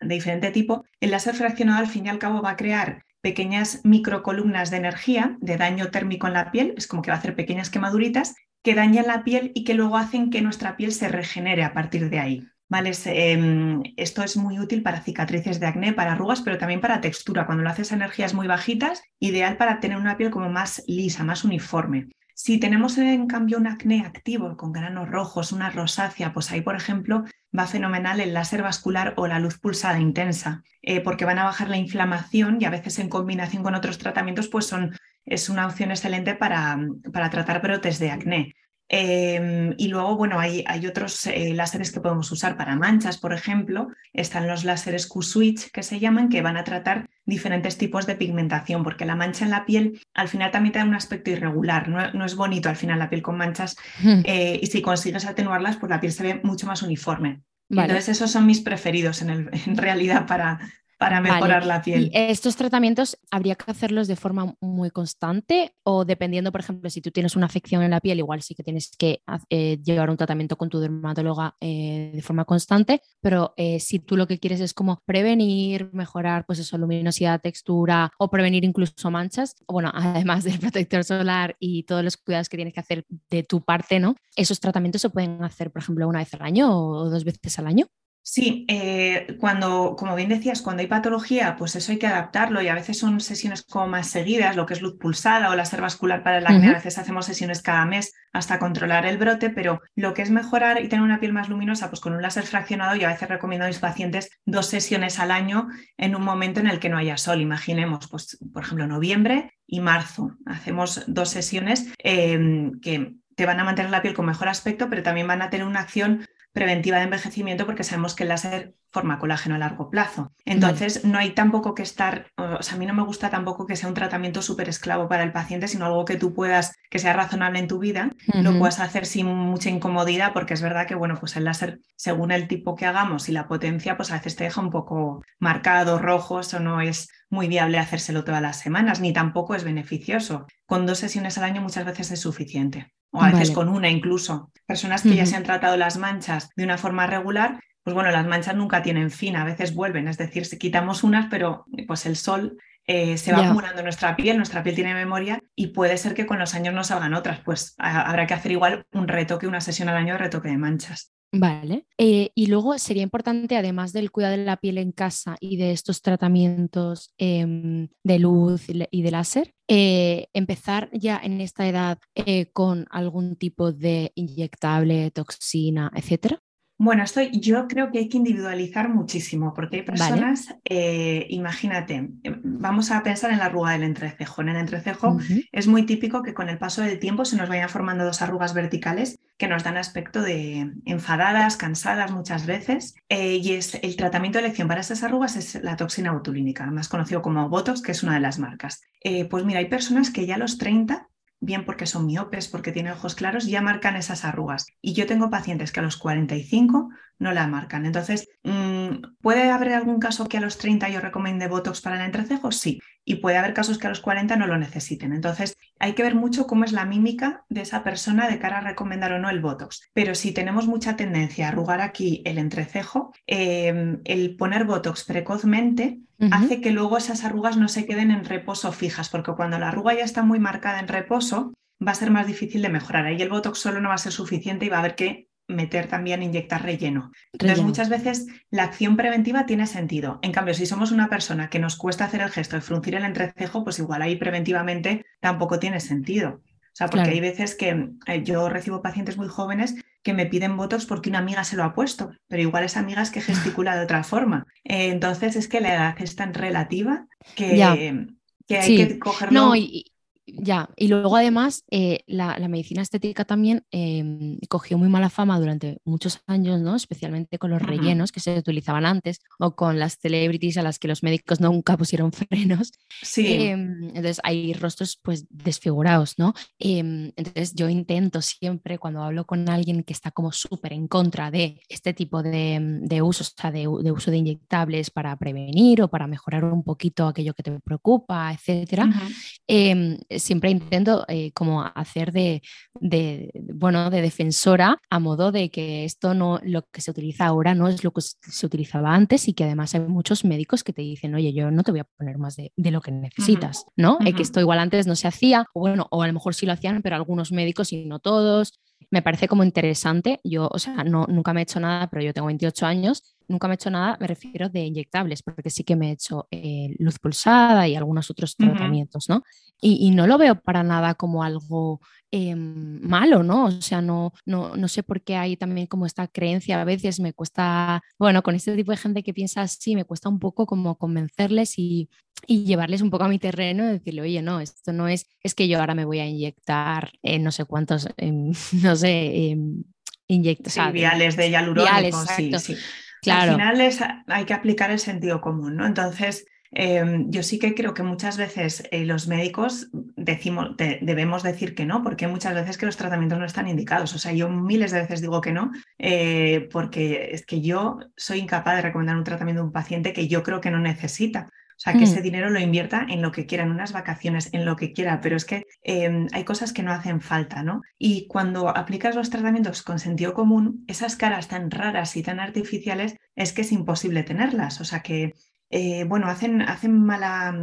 de diferente tipo. El láser fraccionado al fin y al cabo va a crear pequeñas microcolumnas de energía, de daño térmico en la piel, es como que va a hacer pequeñas quemaduritas que dañan la piel y que luego hacen que nuestra piel se regenere a partir de ahí. ¿Vale? Em, esto es muy útil para cicatrices de acné, para arrugas, pero también para textura. Cuando lo haces a energías muy bajitas, ideal para tener una piel como más lisa, más uniforme. Si tenemos en cambio un acné activo con granos rojos, una rosácea, pues ahí, por ejemplo, va fenomenal el láser vascular o la luz pulsada intensa, eh, porque van a bajar la inflamación y a veces en combinación con otros tratamientos, pues son, es una opción excelente para, para tratar brotes de acné. Em, y luego, bueno, hay, hay otros eh, láseres que podemos usar para manchas, por ejemplo. Están los láseres Q-Switch, que se llaman, que van a tratar diferentes tipos de pigmentación, porque la mancha en la piel al final también tiene un aspecto irregular. No, es bonito al final la piel con manchas. Eh, y si consigues atenuarlas, pues la piel se ve mucho más uniforme. Entonces, esos son mis preferidos en, el, en realidad para, para mejorar la piel. estos tratamientos habría que hacerlos de forma muy constante o dependiendo, por ejemplo, si tú tienes una afección en la piel, igual sí que tienes que eh, llevar un tratamiento con tu dermatóloga eh, de forma constante, pero eh, si tú lo que quieres es como prevenir, mejorar pues eso, luminosidad, textura o prevenir incluso manchas, bueno, además del protector solar y todos los cuidados que tienes que hacer de tu parte, ¿no? Esos tratamientos se pueden hacer, por ejemplo, una vez al año o dos veces al año. Sí, eh, cuando, como bien decías, cuando hay patología, pues eso hay que adaptarlo y a veces son sesiones como más seguidas, lo que es luz pulsada o láser vascular para el acné, a veces hacemos sesiones cada mes hasta controlar el brote, pero lo que es mejorar y tener una piel más luminosa, pues con un láser fraccionado y a veces recomiendo a mis pacientes dos sesiones al año en un momento en el que no haya sol. Imaginemos, pues por ejemplo, noviembre y marzo. Hacemos dos sesiones eh, que te van a mantener la piel con mejor aspecto, pero también van a tener una acción preventiva de envejecimiento porque sabemos que el láser forma colágeno a largo plazo. Entonces, no hay tampoco que estar, o sea, a mí no me gusta tampoco que sea un tratamiento súper esclavo para el paciente, sino algo que tú puedas, que sea razonable en tu vida, lo puedas hacer sin mucha incomodidad, porque es verdad que, bueno, pues el láser, según el tipo que hagamos y la potencia, pues a veces te deja un poco marcado, rojo, eso no es muy viable hacérselo todas las semanas, ni tampoco es beneficioso. Con dos sesiones al año muchas veces es suficiente o a veces con una incluso. Personas que ya se han tratado las manchas de una forma regular, pues bueno, las manchas nunca tienen fin, a veces vuelven, es decir, si quitamos unas, pero pues el sol eh, se va acumulando en nuestra piel, nuestra piel tiene memoria y puede ser que con los años no salgan otras, pues habrá que hacer igual un retoque, una sesión al año de retoque de manchas. Vale. Eh, y luego sería importante, además del cuidado de la piel en casa y de estos tratamientos em, de luz y de láser, eh, empezar ya en esta edad eh, con algún tipo de inyectable, toxina, etcétera. Bueno, esto yo creo que hay que individualizar muchísimo, porque hay personas, eh, imagínate, eh, vamos a pensar en la arruga del entrecejo. En el entrecejo es muy típico que con el paso del tiempo se nos vayan formando dos arrugas verticales que nos dan aspecto de enfadadas, cansadas muchas veces. Eh, y es el tratamiento de elección para esas arrugas es la toxina botulínica, más conocido como Botox, que es una de las marcas. pues mira, hay personas que ya a los 30 bien porque son miopes, porque tienen ojos claros, ya marcan esas arrugas. Y yo tengo pacientes que a los 45 no la marcan. Entonces, mm, ¿puede haber algún caso que a los 30 yo recomiende Botox para el entrecejo? Sí. Y puede haber casos que a los 40 no lo necesiten. Entonces, hay que ver mucho cómo es la mímica de esa persona de cara a recomendar o no el Botox. Pero si tenemos mucha tendencia a arrugar aquí el entrecejo, em, el poner Botox precozmente hace que luego esas arrugas no se queden en reposo fijas, porque cuando la arruga ya está muy marcada en reposo, va a ser más difícil de mejorar. Ahí el Botox solo no va a ser suficiente y va a haber que meter también, inyectar relleno. Entonces, muchas veces la acción preventiva tiene sentido. En cambio, si somos una persona que nos cuesta hacer el gesto de fruncir el entrecejo, pues igual ahí preventivamente tampoco tiene sentido. O sea, porque hay veces que eh, yo recibo pacientes muy jóvenes que me piden votos porque una amiga se lo ha puesto, pero igual esa amiga es que gesticula de otra forma. Eh, entonces es que la edad es tan relativa que, que hay que cogerlo. No, y, ya, y luego además eh, la, medicina estética también em, cogió muy mala fama durante muchos años, ¿no? especialmente con los rellenos que se utilizaban antes o con las celebrities a las que los médicos nunca pusieron frenos. Sí. Em, entonces hay rostros pues desfigurados, ¿no? Em, entonces yo intento siempre cuando hablo con alguien que está como súper en contra de este tipo de, de usos, o sea, de, uso de inyectables para prevenir o para mejorar un poquito aquello que te preocupa, etcétera siempre intento eh, como hacer de, bueno, de defensora a modo de que esto no, lo que se utiliza ahora no es lo que se utilizaba antes y que además hay muchos médicos que te dicen, oye, yo no te voy a poner más de, lo que necesitas, ¿no? Eh, que esto igual antes no se hacía, o bueno, o a lo mejor sí lo hacían, pero algunos médicos y no todos. Me parece como interesante. Yo, o sea, no, nunca me he hecho nada, pero yo tengo 28 años nunca me he hecho nada, me refiero de inyectables, porque sí que me he hecho eh, luz pulsada y algunos otros tratamientos, ¿no? Y, no lo veo para nada como algo em, malo, ¿no? O sea, no, no, no sé por qué hay también como esta creencia, a veces me cuesta, bueno, con este tipo de gente que piensa así, me cuesta un poco como convencerles y, llevarles un poco a mi terreno y decirle, oye, no, esto no es, es que yo ahora me voy a inyectar no sé cuántos, no sé, inyectos. Sí, viales de hialurónico, sí, sí. Claro. Al final hay que aplicar el sentido común, ¿no? Entonces, em, yo sí que creo que muchas veces eh, los médicos decimos, debemos decir que no, porque muchas veces que los tratamientos no están indicados. O sea, yo miles de veces digo que no, eh, porque es que yo soy incapaz de recomendar un tratamiento a un paciente que yo creo que no necesita. O sea, que ese mm. dinero lo invierta en lo que quiera, en unas vacaciones, en lo que quiera, pero es que em, hay cosas que no hacen falta, ¿no? Y cuando aplicas los tratamientos con sentido común, esas caras tan raras y tan artificiales es que es imposible tenerlas. O sea que eh, bueno, hacen, hacen mala,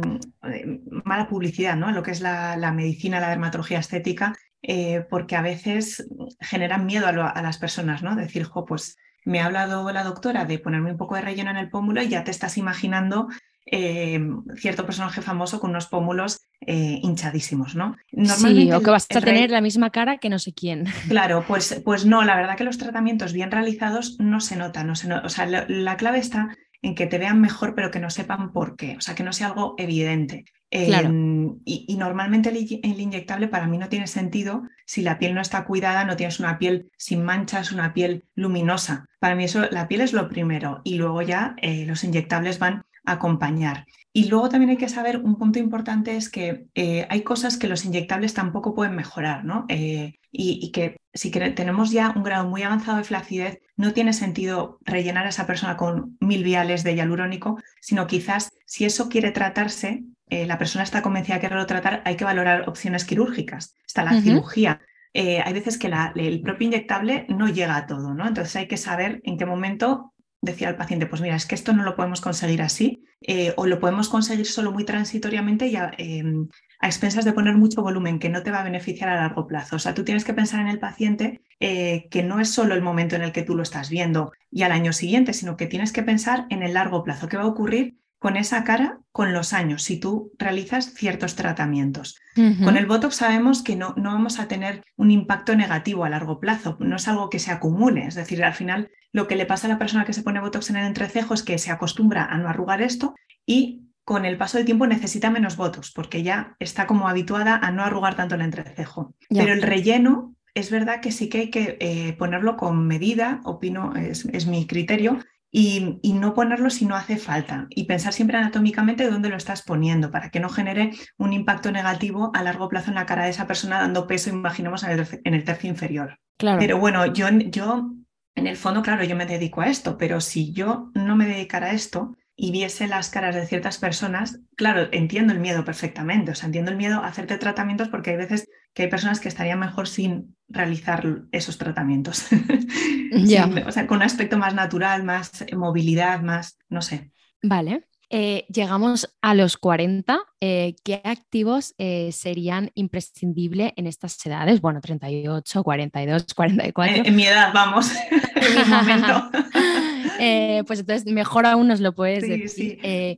eh, mala, publicidad ¿no? lo que es la, medicina, la dermatología estética, eh, porque a veces generan miedo a, las personas, ¿no? Decir, jo, pues me ha hablado la doctora de ponerme un poco de relleno en el pómulo y ya te estás imaginando eh, cierto personaje famoso con unos pómulos eh, hinchadísimos, ¿no? sí, o que vas a tener la misma cara que no sé quién. Claro, pues, pues no, la verdad que los tratamientos bien realizados no se notan, no se o sea, la, clave está en que te vean mejor pero que no sepan por qué, o sea, que no sea algo evidente. Em, y, normalmente el, el, inyectable para mí no tiene sentido si la piel no está cuidada, no tienes una piel sin manchas, una piel luminosa. Para mí eso, la piel es lo primero y luego ya eh, los inyectables van acompañar. Y luego también hay que saber, un punto importante es que eh, hay cosas que los inyectables tampoco pueden mejorar, ¿no? Eh, y, que si tenemos ya un grado muy avanzado de flacidez, no tiene sentido rellenar a esa persona con mil viales de hialurónico, sino quizás si eso quiere tratarse, eh, la persona está convencida de quererlo tratar, hay que valorar opciones quirúrgicas. Está la cirugía. hay veces que el propio inyectable no llega a todo, ¿no? Entonces hay que saber en qué momento decir al paciente, pues mira, es que esto no lo podemos conseguir así, eh, o lo podemos conseguir solo muy transitoriamente y a, em, a, expensas de poner mucho volumen que no te va a beneficiar a largo plazo. O sea, tú tienes que pensar en el paciente eh, que no es solo el momento en el que tú lo estás viendo y al año siguiente, sino que tienes que pensar en el largo plazo. ¿Qué va a ocurrir con esa cara con los años si tú realizas ciertos tratamientos. Con el Botox sabemos que no, no, vamos a tener un impacto negativo a largo plazo, no es algo que se acumule, es decir, al final lo que le pasa a la persona que se pone Botox en el entrecejo es que se acostumbra a no arrugar esto y con el paso del tiempo necesita menos Botox porque ya está como habituada a no arrugar tanto el entrecejo. Pero el relleno es verdad que sí que hay que eh, ponerlo con medida, opino, es, es mi criterio, y, no ponerlo si no hace falta y pensar siempre anatómicamente dónde lo estás poniendo para que no genere un impacto negativo a largo plazo en la cara de esa persona dando peso, imaginemos, en el, en el tercio inferior. Claro. Pero bueno, yo, yo en el fondo, claro, yo me dedico a esto, pero si yo no me dedicara a esto, y viese las caras de ciertas personas, claro, entiendo el miedo perfectamente, o sea, entiendo el miedo a hacerte tratamientos porque hay veces que hay personas que estarían mejor sin realizar esos tratamientos. o sea, con un aspecto más natural, más movilidad, más, no sé. Vale. Eh, llegamos a los 40. Eh, ¿Qué activos eh, serían imprescindibles en estas edades? Bueno, 38, 42, 44. en mi edad, vamos, en mi momento. Pues entonces mejor aún nos lo puedes decir eh,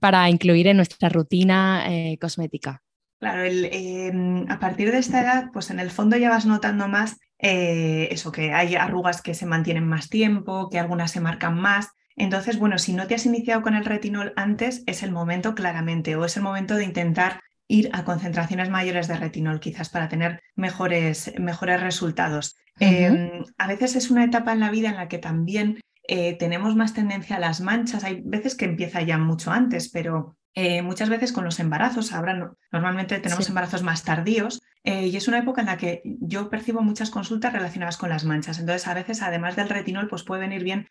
para incluir en nuestra rutina cosmética. Claro, em, a partir de esta edad, pues en el fondo ya vas notando más eso, que hay arrugas que se mantienen más tiempo, que algunas se marcan más. Entonces, bueno, si no te has iniciado con el retinol antes, es el momento claramente, o es el momento de intentar ir a concentraciones mayores de retinol, quizás para tener mejores, mejores resultados. Em, a veces es una etapa en la vida en la que también eh, tenemos más tendencia a las manchas. Hay veces que empieza ya mucho antes, pero eh, muchas veces con los embarazos, ahora normalmente tenemos embarazos más tardíos eh, y es una época en la que yo percibo muchas consultas relacionadas con las manchas. Entonces, a veces, además del retinol, pues puede venir bien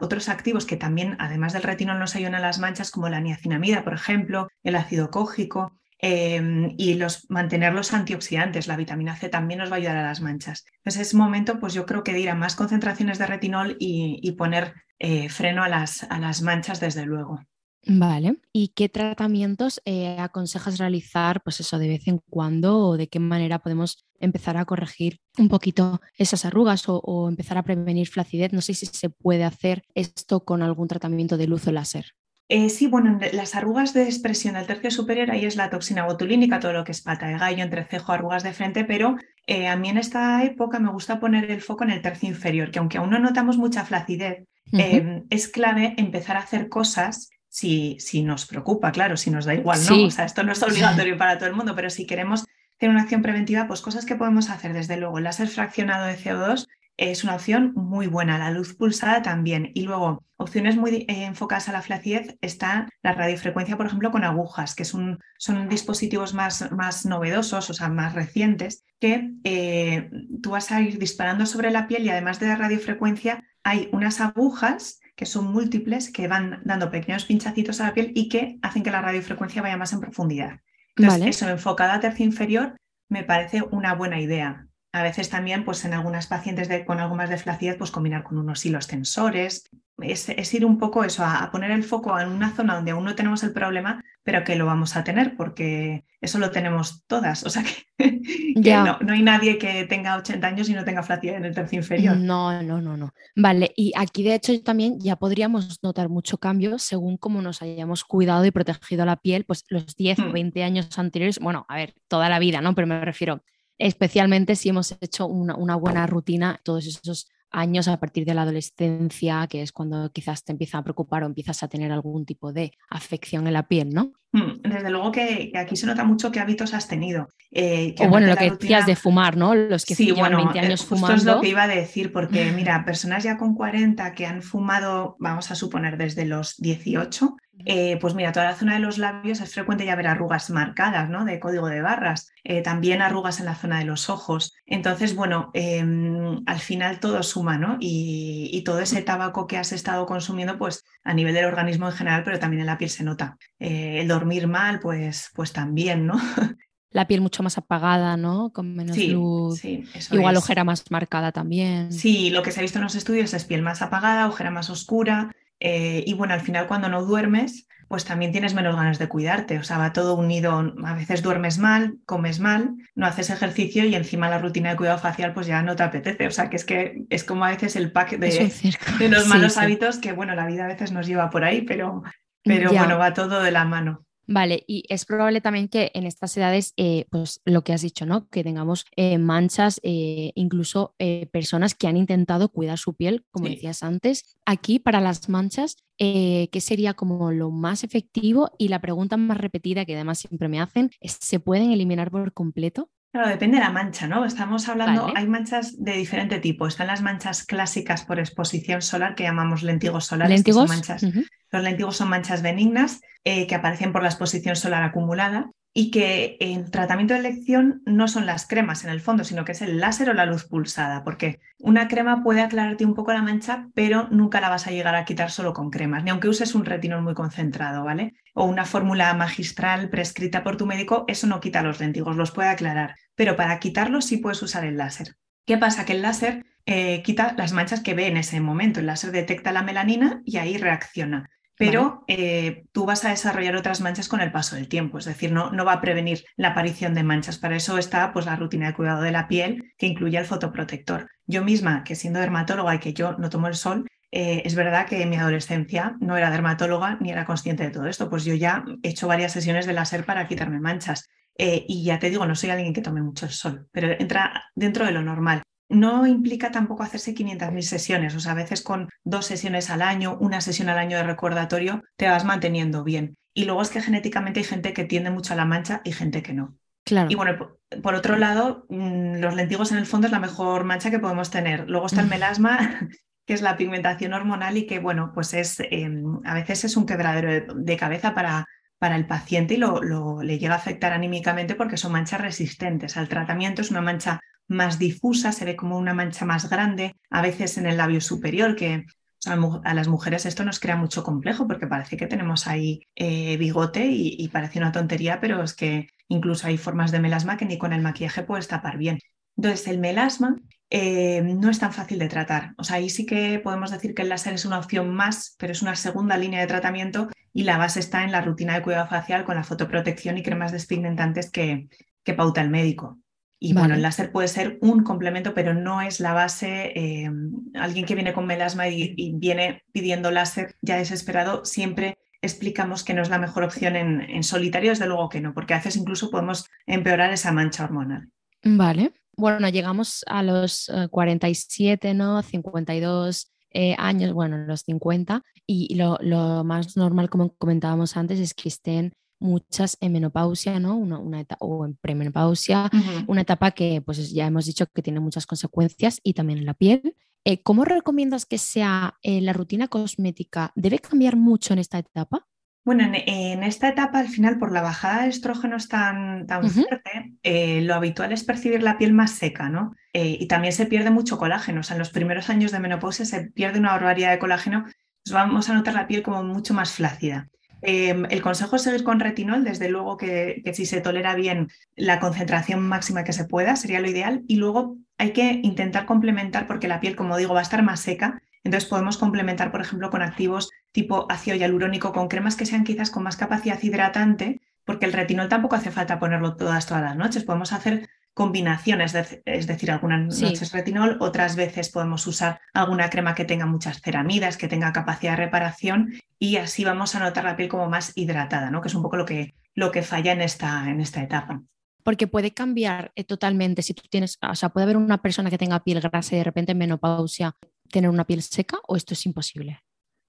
otros activos que también, además del retinol, nos ayudan a las manchas, como la niacinamida, por ejemplo, el ácido cógico. Em, y los, mantener los antioxidantes, la vitamina C también nos va a ayudar a las manchas. Entonces es momento, pues yo creo que de ir a más concentraciones de retinol y, poner eh, freno a las, a las manchas desde luego. Vale. ¿Y qué tratamientos eh, aconsejas realizar, pues eso, de vez en cuando o de qué manera podemos empezar a corregir un poquito esas arrugas o, o empezar a prevenir flacidez? No sé si se puede hacer esto con algún tratamiento de luz o láser. Eh, sí, bueno, las arrugas de expresión del tercio superior, ahí es la toxina botulínica, todo lo que es pata de gallo, entrecejo, arrugas de frente, pero eh, a mí en esta época me gusta poner el foco en el tercio inferior, que aunque aún no notamos mucha flacidez, em, es clave empezar a hacer cosas si, si, nos preocupa, claro, si nos da igual, ¿no? O sea, esto no es obligatorio para todo el mundo, pero si queremos tener una acción preventiva, pues cosas que podemos hacer, desde luego, el láser fraccionado de CO2 es una opción muy buena. La luz pulsada también. Y luego, opciones muy eh, enfocadas a la flacidez está la radiofrecuencia, por ejemplo, con agujas, que son dispositivos más, más novedosos, o sea, más recientes, que eh, tú vas a ir disparando sobre la piel y además de la radiofrecuencia hay unas agujas que son múltiples, que van dando pequeños pinchacitos a la piel y que hacen que la radiofrecuencia vaya más en profundidad. Entonces, eso enfocado a tercio inferior me parece una buena idea. A veces también, pues en algunas pacientes con algo más de flacidez, pues combinar con unos hilos tensores. Es, ir un poco eso, a, poner el foco en una zona donde aún no tenemos el problema, pero que lo vamos a tener, porque eso lo tenemos todas. O sea que, no, no, hay nadie que tenga 80 años y no tenga flacidez en el tercio inferior. No, no, no, no. Vale, y aquí de hecho también ya podríamos notar mucho cambio según cómo nos hayamos cuidado y protegido la piel, pues los 10 o 20 hmm. años anteriores, bueno, a ver, toda la vida, ¿no? Pero me refiero especialmente si hemos hecho una, buena rutina todos esos años a partir de la adolescencia, que es cuando quizás te empieza a preocupar o empiezas a tener algún tipo de afección en la piel, ¿no? Hmm, desde luego que, aquí se nota mucho qué hábitos has tenido. Eh, o bueno, lo que decías de fumar, ¿no? Los que sí, llevan 20 años fumando. Esto es lo que iba a decir, porque mira, personas ya con 40 que han fumado, vamos a suponer, desde los 18, eh, pues mira, toda la zona de los labios es frecuente ya ver arrugas marcadas, ¿no? De código de barras, eh, también arrugas en la zona de los ojos. Entonces, bueno, em, al final todo suma, ¿no? Y, todo ese tabaco que has estado consumiendo, pues a nivel del organismo en general, pero también en la piel se nota. Eh, el dormir mal, pues, pues también, ¿no? La piel mucho más apagada, ¿no? Con menos luz. Sí, Igual ojera más marcada también. Sí, lo que se ha visto en los estudios es piel más apagada, ojera más oscura, eh, y bueno, al final cuando no duermes, pues también tienes menos ganas de cuidarte. O sea, va todo unido. A veces duermes mal, comes mal, no haces ejercicio y encima la rutina de cuidado facial pues ya no te apetece. O sea, que es que es como a veces el pack de, de los malos hábitos que, bueno, la vida a veces nos lleva por ahí, pero, pero bueno, va todo de la mano. Vale, y es probable también que en estas edades, eh, pues lo que has dicho, ¿no? Que tengamos eh, manchas, eh, incluso personas que han intentado cuidar su piel, como decías antes. Aquí, para las manchas, ¿qué sería como lo más efectivo? Y la pregunta más repetida, que además siempre me hacen, es, ¿se pueden eliminar por completo? Claro, depende de la mancha, ¿no? Estamos hablando, hay manchas de diferente tipo. Están las manchas clásicas por exposición solar que llamamos lentigos solares. ¿Lentigos? manchas, Los lentigos son manchas benignas eh, que aparecen por la exposición solar acumulada y que en tratamiento de elección no son las cremas en el fondo, sino que es el láser o la luz pulsada, porque una crema puede aclararte un poco la mancha, pero nunca la vas a llegar a quitar solo con cremas, ni aunque uses un retinol muy concentrado, ¿vale? O una fórmula magistral prescrita por tu médico, eso no quita los lentigos, los puede aclarar, pero para quitarlos sí puedes usar el láser. ¿Qué pasa? Que el láser eh, quita las manchas que ve en ese momento. El láser detecta la melanina y ahí reacciona pero eh, tú vas a desarrollar otras manchas con el paso del tiempo, es decir, no, no va a prevenir la aparición de manchas. Para eso está pues, la rutina de cuidado de la piel que incluye el fotoprotector. Yo misma, que siendo dermatóloga y que yo no tomo el sol, eh, es verdad que en mi adolescencia no era dermatóloga ni era consciente de todo esto, pues yo ya he hecho varias sesiones de láser para quitarme manchas. Eh, y ya te digo, no soy alguien que tome mucho el sol, pero entra dentro de lo normal no implica tampoco hacerse 500.000 sesiones, o sea, a veces con dos sesiones al año, una sesión al año de recordatorio, te vas manteniendo bien. Y luego es que genéticamente hay gente que tiende mucho a la mancha y gente que no. Claro. Y bueno, por, otro lado, mm, los lentigos en el fondo es la mejor mancha que podemos tener. Luego está el melasma, que es la pigmentación hormonal y que, bueno, pues es em, a veces es un quebradero de, cabeza para, para el paciente y lo, le llega a afectar anímicamente porque son manchas resistentes al tratamiento. Es una mancha más difusa, se ve como una mancha más grande, a veces en el labio superior, que a las mujeres esto nos crea mucho complejo porque parece que tenemos ahí eh, bigote y, parece una tontería, pero es que incluso hay formas de melasma que ni con el maquillaje puedes tapar bien. Entonces, el melasma eh, no es tan fácil de tratar. O sea, ahí sí que podemos decir que el láser es una opción más, pero es una segunda línea de tratamiento y la base está en la rutina de cuidado facial con la fotoprotección y cremas despigmentantes que, que pauta el médico. Y bueno, el láser puede ser un complemento, pero no es la base. Eh, alguien que viene con melasma y, viene pidiendo láser ya desesperado, siempre explicamos que no es la mejor opción en, solitario, desde luego que no, porque a veces incluso podemos empeorar esa mancha hormonal. Vale. Bueno, llegamos a los 47, eh, ¿no? 52 eh, años, bueno, los 50, y lo, lo, más normal, como comentábamos antes, es que estén muchas en menopausia, ¿no? Una, una etapa, o en premenopausia, una etapa que pues ya hemos dicho que tiene muchas consecuencias y también en la piel. Eh, ¿Cómo recomiendas que sea eh, la rutina cosmética? ¿Debe cambiar mucho en esta etapa? Bueno, en, esta etapa, al final, por la bajada de estrógenos tan, tan fuerte, eh, lo habitual es percibir la piel más seca, ¿no? y también se pierde mucho colágeno. O sea, en los primeros años de menopausia se pierde una barbaridad de colágeno, vamos a notar la piel como mucho más flácida. Em, el consejo es seguir con retinol, desde luego que, si se tolera bien la concentración máxima que se pueda, sería lo ideal. Y luego hay que intentar complementar, porque la piel, como digo, va a estar más seca. Entonces podemos complementar, por ejemplo, con activos tipo ácido hialurónico, con cremas que sean quizás con más capacidad hidratante, porque el retinol tampoco hace falta ponerlo todas, todas las noches. Podemos hacer combinaciones, es decir, algunas noches retinol, otras veces podemos usar alguna crema que tenga muchas ceramidas, que tenga capacidad de reparación y así vamos a notar la piel como más hidratada, ¿no? que es un poco lo que, lo que falla en esta, en esta etapa. Porque puede cambiar eh, totalmente si tú tienes, o sea, puede haber una persona que tenga piel grasa y de repente en menopausia tener una piel seca o esto es imposible.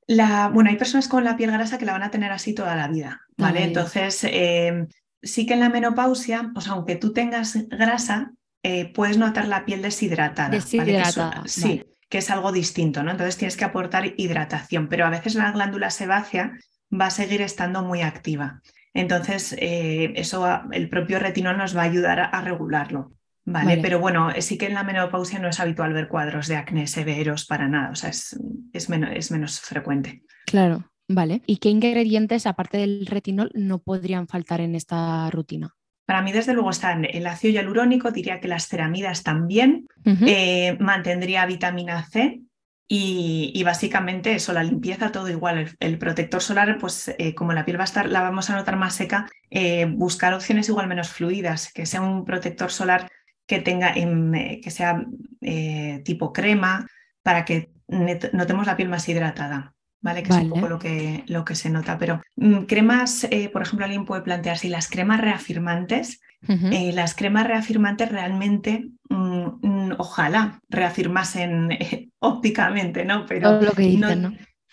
La, bueno, hay personas con la piel grasa que la van a tener así toda la vida, ¿vale? Entonces, eh, sí que en la menopausia, pues aunque tú tengas grasa, eh, puedes notar la piel deshidratada. Deshidratada. sí, que es algo distinto, ¿no? Entonces tienes que aportar hidratación, pero a veces la glándula sebácea va a seguir estando muy activa. Entonces, eh, eso el propio retinol nos va a ayudar a, regularlo. ¿vale? Pero bueno, sí que en la menopausia no es habitual ver cuadros de acné severos para nada, o sea, es, es, menos, es menos frecuente. Claro. Vale. ¿Y qué ingredientes, aparte del retinol, no podrían faltar en esta rutina? Para mí, desde luego, están el ácido hialurónico, diría que las ceramidas también, eh, mantendría vitamina C y, básicamente eso, la limpieza, todo igual. El, protector solar, pues eh, como la piel va a estar, la vamos a notar más seca, eh, buscar opciones igual menos fluidas, que sea un protector solar que tenga, que sea tipo crema, para que notemos la piel más hidratada. ¿Vale? Que es un poco lo que, lo que se nota. Pero mm, cremas, eh, por ejemplo, alguien puede plantear si las cremas reafirmantes, eh, las cremas reafirmantes realmente, mm, mm, ojalá reafirmasen eh, ópticamente, ¿no? Pero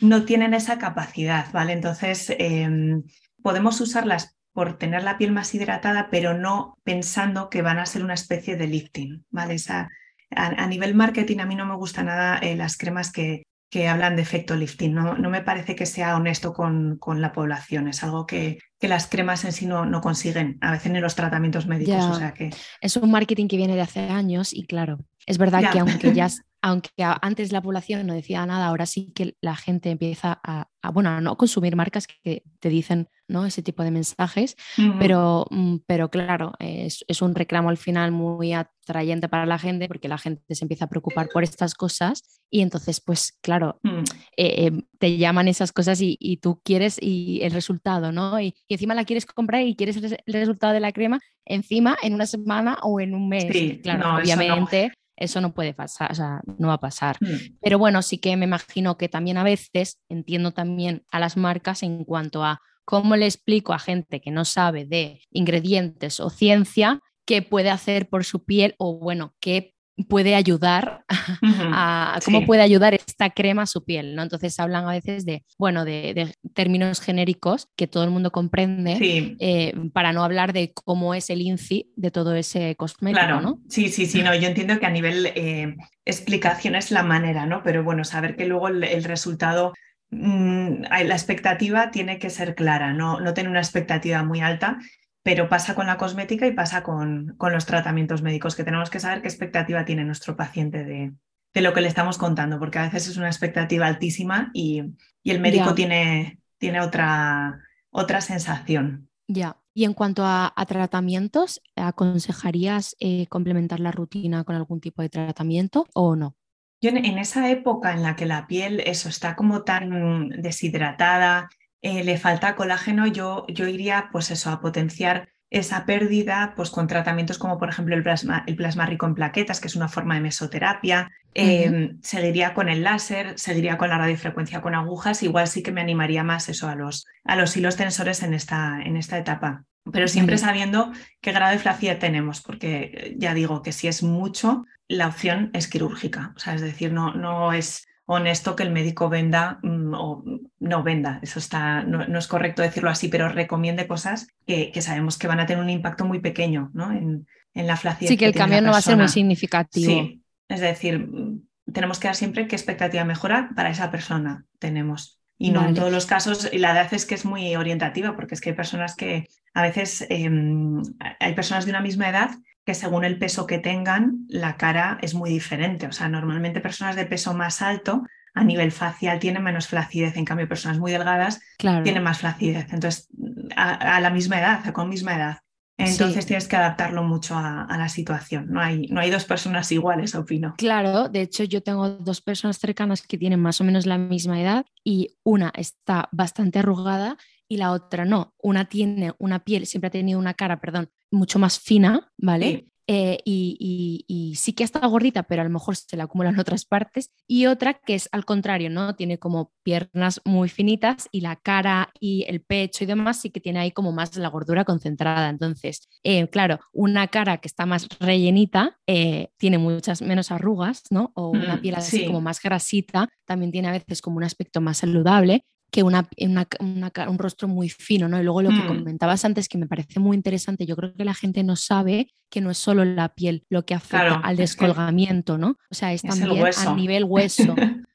no, tienen esa capacidad, ¿vale? Entonces, em, podemos usarlas por tener la piel más hidratada, pero no pensando que van a ser una especie de lifting, ¿vale? Esa, a, nivel marketing a mí no me gusta nada eh, las cremas que, que hablan de efecto lifting. No, no me parece que sea honesto con, con, la población. Es algo que, que las cremas en sí no, no, consiguen, a veces en los tratamientos médicos. O sea que... Es un marketing que viene de hace años y claro, es verdad que aunque ya aunque antes la población no decía nada, ahora sí que la gente empieza a, bueno, a no consumir marcas que te dicen ¿no? ese tipo de mensajes, pero, mm, pero claro, es, un reclamo al final muy atrayente para la gente porque la gente se empieza a preocupar por estas cosas y entonces, pues claro, mm. eh, eh, te llaman esas cosas y, tú quieres y el resultado, ¿no? Y, encima la quieres comprar y quieres el, resultado de la crema encima en una semana o en un mes. Sí, claro, obviamente eso no puede pasar, o sea, no va a pasar. Mm. Pero bueno, sí que me imagino que también a veces entiendo también a las marcas en cuanto a cómo le explico a gente que no sabe de ingredientes o ciencia qué puede hacer por su piel o bueno, qué puede ayudar a cómo puede ayudar esta crema a su piel, ¿no? Entonces hablan a veces de, bueno, de, términos genéricos que todo el mundo comprende eh, para no hablar de cómo es el INCI de todo ese cosmético, claro. ¿no? Sí, sí, sí, no, yo entiendo que a nivel eh, explicación es la manera, ¿no? Pero bueno, saber que luego el, resultado mm, la expectativa tiene que ser clara, no, no tener una expectativa muy alta pero pasa con la cosmética y pasa con, con, los tratamientos médicos, que tenemos que saber qué expectativa tiene nuestro paciente de, de lo que le estamos contando, porque a veces es una expectativa altísima y, y el médico tiene, tiene otra, otra sensación. Ya. Y en cuanto a, tratamientos, ¿aconsejarías eh, complementar la rutina con algún tipo de tratamiento o no? Yo en, esa época en la que la piel eso está como tan deshidratada, eh, le falta colágeno, yo, yo iría pues eso, a potenciar esa pérdida pues con tratamientos como por ejemplo el plasma, el plasma rico en plaquetas, que es una forma de mesoterapia, em, seguiría con el láser, seguiría con la radiofrecuencia con agujas, igual sí que me animaría más eso a los, a los hilos tensores en esta, en esta etapa. Pero siempre sabiendo qué grado de flacidez tenemos, porque ya digo que si es mucho, la opción es quirúrgica. O sea, es decir, no, no es honesto que el médico venda mm, o no venda, eso está, no, es correcto decirlo así, pero recomiende cosas que, sabemos que van a tener un impacto muy pequeño ¿no? en, en la flacidez. Sí, que, el cambio no va a ser muy significativo. Sí, es decir, mm, tenemos que dar siempre qué expectativa mejora para esa persona tenemos. Y no en todos los casos, y la verdad es que es muy orientativa, porque es que hay personas que a veces em, hay personas de una misma edad que según el peso que tengan, la cara es muy diferente. O sea, normalmente personas de peso más alto a nivel facial tienen menos flacidez, en cambio personas muy delgadas tienen más flacidez. Entonces, a, la misma edad, con misma edad. Entonces tienes que adaptarlo mucho a, la situación. No hay, no hay dos personas iguales, opino. Claro, de hecho yo tengo dos personas cercanas que tienen más o menos la misma edad y una está bastante arrugada y la otra no. Una tiene una piel, siempre ha tenido una cara, perdón, mucho más fina, ¿vale? Eh, y, sí que está gordita, pero a lo mejor se le acumulan otras partes. Y otra que es al contrario, ¿no? Tiene como piernas muy finitas y la cara y el pecho y demás sí que tiene ahí como más la gordura concentrada. Entonces, eh, claro, una cara que está más rellenita eh, tiene muchas menos arrugas, ¿no? O una mm, piel así como más grasita, también tiene a veces como un aspecto más saludable que una, un rostro muy fino, ¿no? Y luego lo que mm. comentabas antes, que me parece muy interesante, yo creo que la gente no sabe que no es solo la piel lo que afecta al descolgamiento, ¿no? O sea, es, también a nivel hueso.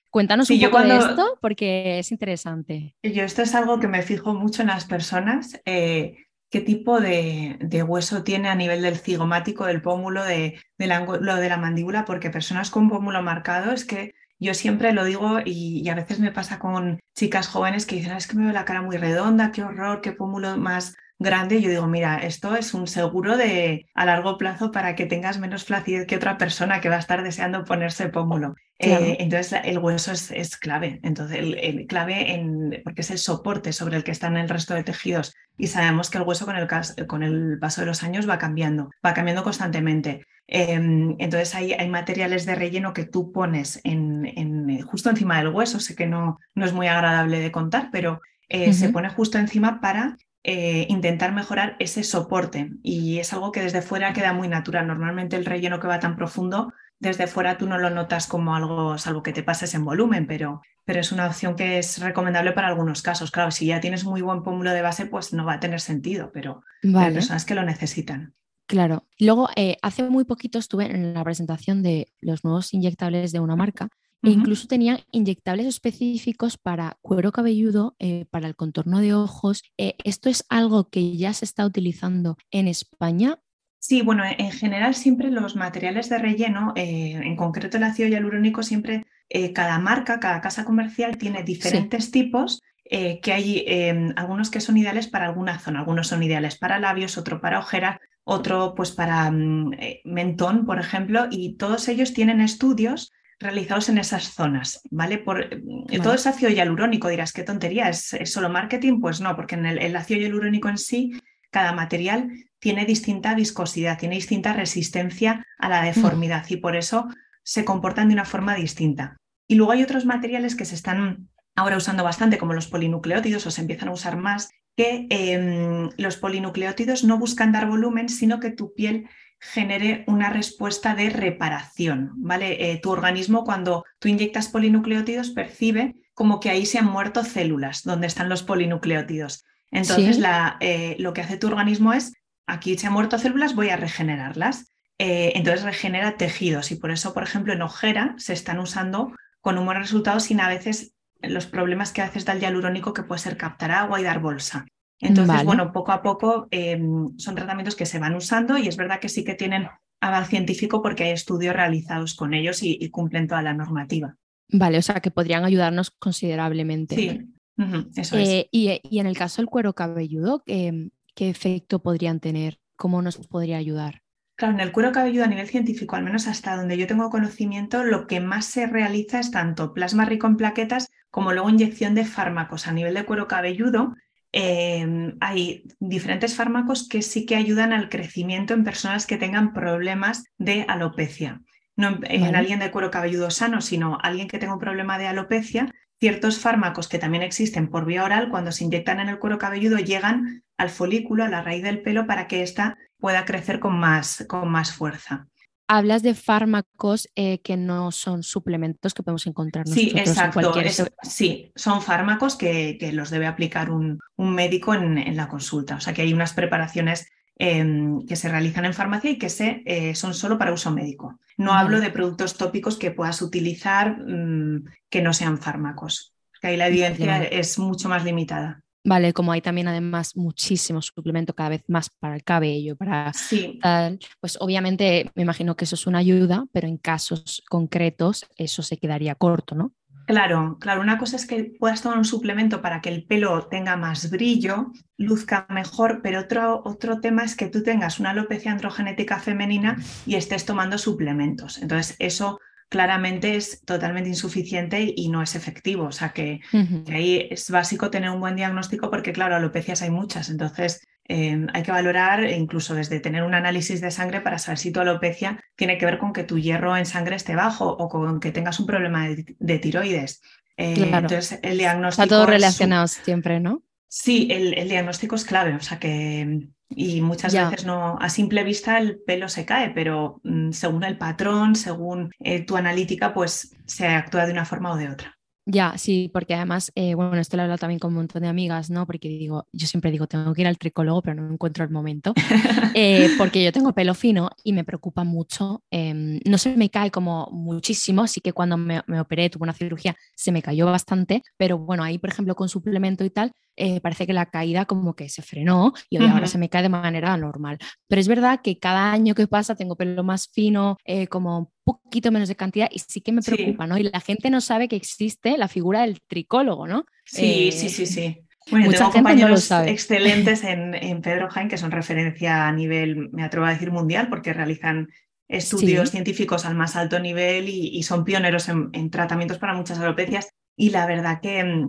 Cuéntanos un poco de esto porque es interesante. Yo esto es algo que me fijo mucho en las personas. Eh, qué tipo de, hueso tiene a nivel del cigomático, del pómulo, de, lo de la mandíbula, porque personas con pómulo marcado es que yo siempre lo digo y, a veces me pasa con chicas jóvenes que dicen, ah, es que me veo la cara muy redonda, qué horror, qué pómulo más grande. Yo digo, mira, esto es un seguro de a largo plazo para que tengas menos flacidez que otra persona que va a estar deseando ponerse pómulo. Eh, entonces el hueso es, clave, entonces el, clave en, porque es el soporte sobre el que están el resto de tejidos y sabemos que el hueso con el, con el paso de los años va cambiando, va cambiando constantemente. Em, entonces hay, hay, materiales de relleno que tú pones en, en, justo encima del hueso, sé que no, no es muy agradable de contar, pero eh, se pone justo encima para eh, intentar mejorar ese soporte. Y es algo que desde fuera queda muy natural. Normalmente el relleno que va tan profundo desde fuera tú no lo notas como algo, salvo que te pases en volumen, pero, pero es una opción que es recomendable para algunos casos. Claro, si ya tienes muy buen pómulo de base, pues no va a tener sentido, pero hay personas que lo necesitan. Claro. Luego, eh, hace muy poquito estuve en la presentación de los nuevos inyectables de una marca e incluso tenían inyectables específicos para cuero cabelludo, eh, para el contorno de ojos. Eh, ¿Esto es algo que ya se está utilizando en España? Sí, bueno, en general siempre los materiales de relleno, eh, en concreto el ácido hialurónico, siempre cada marca, cada casa comercial tiene diferentes tipos que hay em, algunos que son ideales para alguna zona, algunos son ideales para labios, otro para ojera, otro pues para mm, mentón, por ejemplo, y todos ellos tienen estudios realizados en esas zonas, ¿vale? Por, eh, Todo es ácido hialurónico, dirás, qué tontería, ¿Es, solo marketing? Pues no, porque en el, ácido hialurónico en sí, cada material tiene distinta viscosidad, tiene distinta resistencia a la mm. deformidad y por eso se comportan de una forma distinta. Y luego hay otros materiales que se están ahora usando bastante, como los polinucleótidos, o se empiezan a usar más, que em, los polinucleótidos no buscan dar volumen, sino que tu piel genere una respuesta de reparación, ¿vale? Eh, tu organismo cuando tú inyectas polinucleótidos percibe como que ahí se han muerto células donde están los polinucleótidos. Entonces eh, lo que hace tu organismo es, aquí se han muerto células, voy a regenerarlas. Eh, entonces regenera tejidos y por eso, por ejemplo, en ojera se están usando con un buen resultado sin a veces los problemas que haces del hialurónico que puede ser captar agua y dar bolsa. Entonces, bueno, poco a poco em, son tratamientos que se van usando y es verdad que sí que tienen aval científico porque hay estudios realizados con ellos y, cumplen toda la normativa. Vale, o sea que podrían ayudarnos considerablemente. Sí, eso es. Eh, y, en el caso del cuero cabelludo, ¿qué, ¿qué efecto podrían tener? ¿Cómo nos podría ayudar? Claro, en el cuero cabelludo a nivel científico, al menos hasta donde yo tengo conocimiento, lo que más se realiza es tanto plasma rico en plaquetas como luego inyección de fármacos a nivel de cuero cabelludo Em, hay diferentes fármacos que sí que ayudan al crecimiento en personas que tengan problemas de alopecia. No en, alguien de cuero cabelludo sano, sino alguien que tenga un problema de alopecia. Ciertos fármacos que también existen por vía oral, cuando se inyectan en el cuero cabelludo, llegan al folículo, a la raíz del pelo, para que ésta pueda crecer con más, con más fuerza hablas de fármacos eh, que no son suplementos que podemos encontrar nosotros. Sí, exacto. sí, son fármacos que, los debe aplicar un, médico en, la consulta. O sea que hay unas preparaciones em, que se realizan en farmacia y que se, eh, son solo para uso médico. No hablo de productos tópicos que puedas utilizar mm, que no sean fármacos. Que ahí la evidencia es mucho más limitada. Vale, como hay también además muchísimos suplementos cada vez más para el cabello, para sí. tal, pues obviamente me imagino que eso es una ayuda, pero en casos concretos eso se quedaría corto, ¿no? Claro, claro, una cosa es que puedas tomar un suplemento para que el pelo tenga más brillo, luzca mejor, pero otro, otro tema es que tú tengas una alopecia androgenética femenina y estés tomando suplementos. Entonces, eso claramente es totalmente insuficiente y no es efectivo. O sea que, ahí es básico tener un buen diagnóstico porque, claro, alopecias hay muchas. Entonces em, hay que valorar incluso desde tener un análisis de sangre para saber si tu alopecia tiene que ver con que tu hierro en sangre esté bajo o con que tengas un problema de, tiroides. Eh, entonces el diagnóstico... Está todo relacionado siempre, ¿no? Sí, el, el, diagnóstico es clave. O sea que y muchas veces no, a simple vista el pelo se cae, pero mm, según el patrón, según eh, tu analítica, pues se actúa de una forma o de otra. Ya, sí, porque además, eh, bueno, esto lo he hablado también con un montón de amigas, ¿no? Porque digo, yo siempre digo, tengo que ir al tricólogo, pero no encuentro el momento, eh, porque yo tengo pelo fino y me preocupa mucho. Em, no se me cae como muchísimo, sí que cuando me, me, operé, tuve una cirugía, se me cayó bastante, pero bueno, ahí, por ejemplo, con suplemento y tal, eh, parece que la caída como que se frenó y hoy ahora se me cae de manera normal. Pero es verdad que cada año que pasa tengo pelo más fino, como un poquito menos de cantidad y sí que me preocupa, ¿no? Y la gente no sabe que existe la figura del tricólogo, ¿no? Sí, sí, sí, sí. Bueno, Mucha tengo compañeros excelentes en, en, Pedro Jaén que son referencia a nivel, me atrevo a decir, mundial, porque realizan estudios científicos al más alto nivel y, son pioneros en, tratamientos para muchas alopecias. Y la verdad que,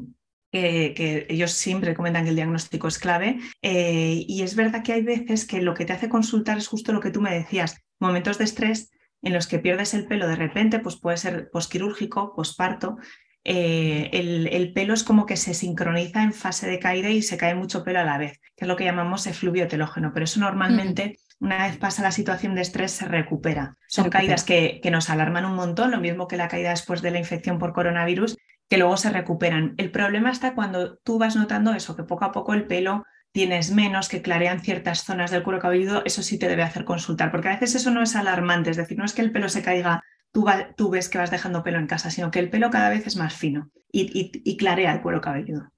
que, ellos siempre comentan que el diagnóstico es clave. Eh, y es verdad que hay veces que lo que te hace consultar es justo lo que tú me decías, momentos de estrés en los que pierdes el pelo de repente, pues puede ser posquirúrgico, posparto. Eh, el, pelo es como que se sincroniza en fase de caída y se cae mucho pelo a la vez, que es lo que llamamos efluvio telógeno, pero eso normalmente una vez pasa la situación de estrés, se recupera. Son caídas que, que nos alarman un montón, lo mismo que la caída después de la infección por coronavirus, que luego se recuperan. El problema está cuando tú vas notando eso, que poco a poco el pelo tienes menos, que clarean ciertas zonas del cuero cabelludo, eso sí te debe hacer consultar, porque a veces eso no es alarmante, es decir, no es que el pelo se caiga, tú, tú ves que vas dejando pelo en casa, sino que el pelo cada vez es más fino y, clarea el cuero cabelludo.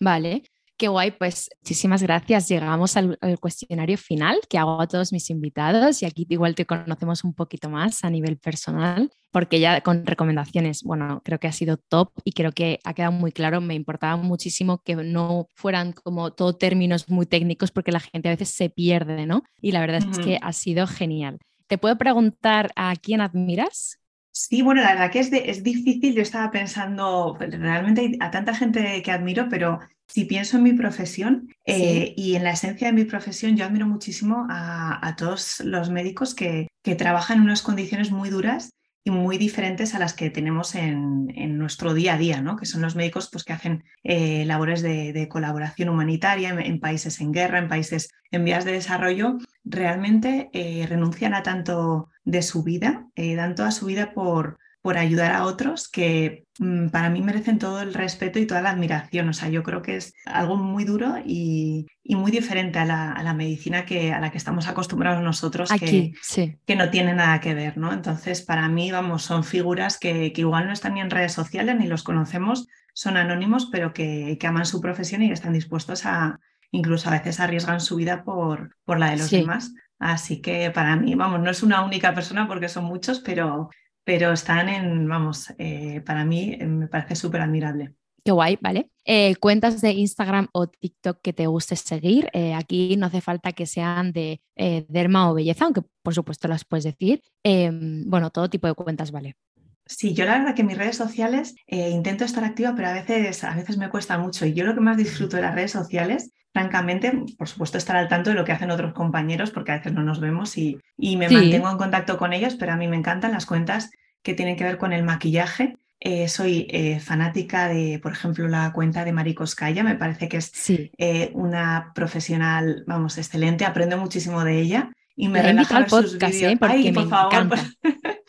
Vale. Qué guay, pues muchísimas gracias. Llegamos al, cuestionario final que hago a todos mis invitados y aquí igual te conocemos un poquito más a nivel personal, porque ya con recomendaciones, bueno, creo que ha sido top y creo que ha quedado muy claro. Me importaba muchísimo que no fueran como todo términos muy técnicos porque la gente a veces se pierde, ¿no? Y la verdad es que ha sido genial. ¿Te puedo preguntar a quién admiras? Sí, bueno, la verdad que es, es difícil. Yo estaba pensando, pues, realmente a tanta gente que admiro, pero si pienso en mi profesión eh, y en la esencia de mi profesión, yo admiro muchísimo a, todos los médicos que, que, trabajan en unas condiciones muy duras y muy diferentes a las que tenemos en, nuestro día a día, ¿no? que son los médicos pues, que hacen eh, labores de, colaboración humanitaria en, países en guerra, en países en vías de desarrollo, realmente eh, renuncian a tanto de su vida, eh, dan toda su vida por, por ayudar a otros que mm, para mí merecen todo el respeto y toda la admiración. O sea, yo creo que es algo muy duro y, muy diferente a la, medicina que, a la que estamos acostumbrados nosotros, que, que no tiene nada que ver, ¿no? Entonces, para mí, vamos, son figuras que, que, igual no están ni en redes sociales ni los conocemos, son anónimos, pero que, que aman su profesión y que están dispuestos a, incluso a veces arriesgan su vida por, por la de los demás. Así que para mí, vamos, no es una única persona porque son muchos, pero, pero están en, vamos, eh, para mí eh, me parece súper admirable. Qué guay, ¿vale? Eh, cuentas de Instagram o TikTok que te guste seguir. aquí no hace falta que sean de derma o belleza, aunque por supuesto las puedes decir. Em, bueno, todo tipo de cuentas, ¿vale? Sí, yo la verdad que en mis redes sociales intento estar activa, pero a veces, a veces me cuesta mucho. Y yo lo que más disfruto de las redes sociales francamente, por supuesto, estar al tanto de lo que hacen otros compañeros, porque a veces no nos vemos y, me mantengo en contacto con ellos, pero a mí me encantan las cuentas que tienen que ver con el maquillaje. Eh, soy eh, fanática de, por ejemplo, la cuenta de Maricos Calla, me parece que es eh, una profesional, vamos, excelente, aprendo muchísimo de ella y me relaja ver sus vídeos. Ay, por favor,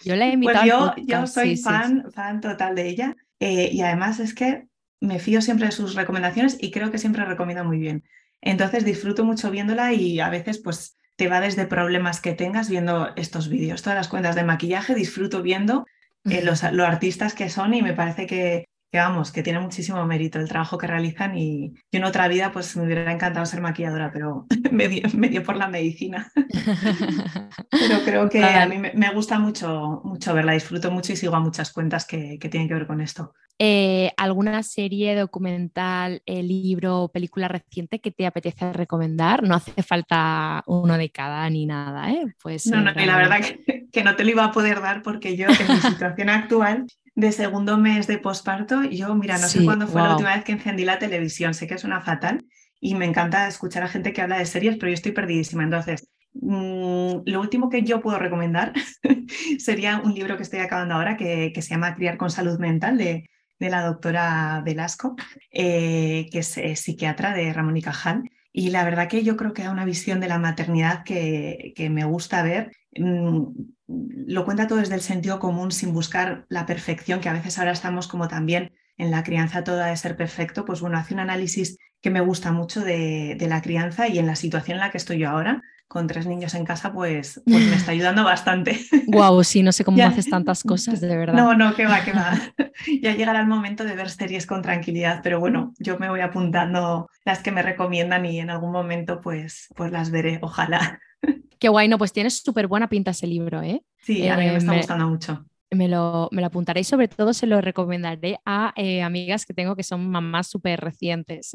yo la he pues invitado yo, soy fan, fan total de ella y además es que me fío siempre de sus recomendaciones y creo que siempre recomienda muy bien. Entonces disfruto mucho viéndola y a veces pues te va desde problemas que tengas viendo estos vídeos. Todas las cuentas de maquillaje disfruto viendo eh, los, los, artistas que son y me parece que, que vamos, que tiene muchísimo mérito el trabajo que realizan y yo en otra vida pues me hubiera encantado ser maquilladora, pero me dio, por la medicina. pero creo que a mí me, gusta mucho, mucho verla, disfruto mucho y sigo a muchas cuentas que, tienen que ver con esto. Eh, ¿Alguna serie, documental, eh, libro o película reciente que te apetece recomendar? No hace falta uno de cada ni nada, ¿eh? Pues, no, no, y la verdad que, que, no te lo iba a poder dar porque yo en mi situación actual de segundo mes de posparto, yo, mira, no sé cuándo fue la última vez que encendí la televisión, sé que es una fatal y me encanta escuchar a gente que habla de series, pero yo estoy perdidísima. Entonces, mm, lo último que yo puedo recomendar sería un libro que estoy acabando ahora que, que se llama Criar con Salud Mental de, de la doctora Velasco, eh, que es psiquiatra de Ramón y Cajal. Y la verdad que yo creo que da una visión de la maternidad que, que me gusta ver. Mm, lo cuenta todo desde el sentido común sin buscar la perfección, que a veces ahora estamos como también en la crianza toda de ser perfecto, pues bueno, hace un análisis que me gusta mucho de, la crianza y en la situación en la que estoy yo ahora, con tres niños en casa, pues, pues me está ayudando bastante. Guau, sí, no sé cómo haces tantas cosas, de verdad. No, no, que va, que va. ya llegará el momento de ver series con tranquilidad, pero bueno, yo me voy apuntando las que me recomiendan y en algún momento pues, pues las veré, ojalá. Qué guay, no, pues tienes súper buena pinta ese libro, ¿eh? Sí, a mí me está eh, gustando mucho. Me lo, me lo, apuntaré y sobre todo se lo recomendaré a eh, amigas que tengo que son mamás súper recientes.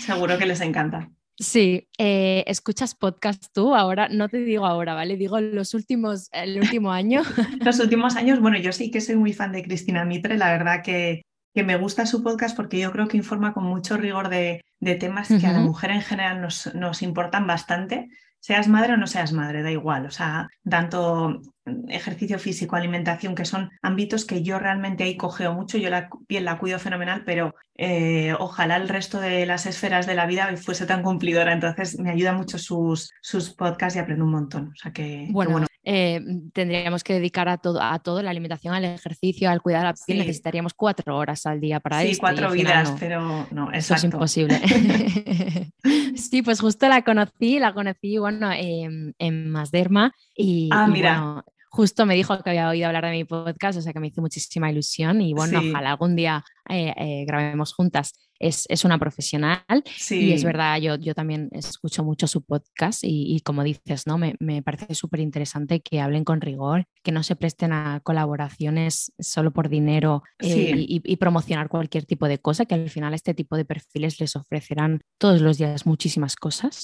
Seguro que les encanta. Sí, eh, escuchas podcast tú ahora, no te digo ahora, ¿vale? Digo los últimos, el último año. los últimos años, bueno, yo sí que soy muy fan de Cristina Mitre, la verdad que, que me gusta su podcast porque yo creo que informa con mucho rigor de, de temas que a la mujer en general nos, nos importan bastante seas madre o no seas madre, da igual. O sea, tanto ejercicio físico, alimentación, que son ámbitos que yo realmente ahí cogeo mucho, yo la piel la cuido fenomenal, pero eh, ojalá el resto de las esferas de la vida fuese tan cumplidora. Entonces me ayuda mucho sus, sus podcasts y aprendo un montón. O sea que, bueno, eh, tendríamos que dedicar a todo, a todo, la alimentación, al ejercicio, al cuidar la piel, necesitaríamos cuatro horas al día para sí, Sí, cuatro vidas, pero no, eso es imposible. sí, pues justo la conocí, la conocí, bueno, en Masderma y, ah, mira justo me dijo que había oído hablar de mi podcast, o sea que me hizo muchísima ilusión y bueno, ojalá algún día eh, eh, grabemos juntas. Es, es una profesional y es verdad, yo, yo también escucho mucho su podcast y, como dices, ¿no? me, me parece súper interesante que hablen con rigor, que no se presten a colaboraciones solo por dinero eh, y, promocionar cualquier tipo de cosa, que al final este tipo de perfiles les ofrecerán todos los días muchísimas cosas.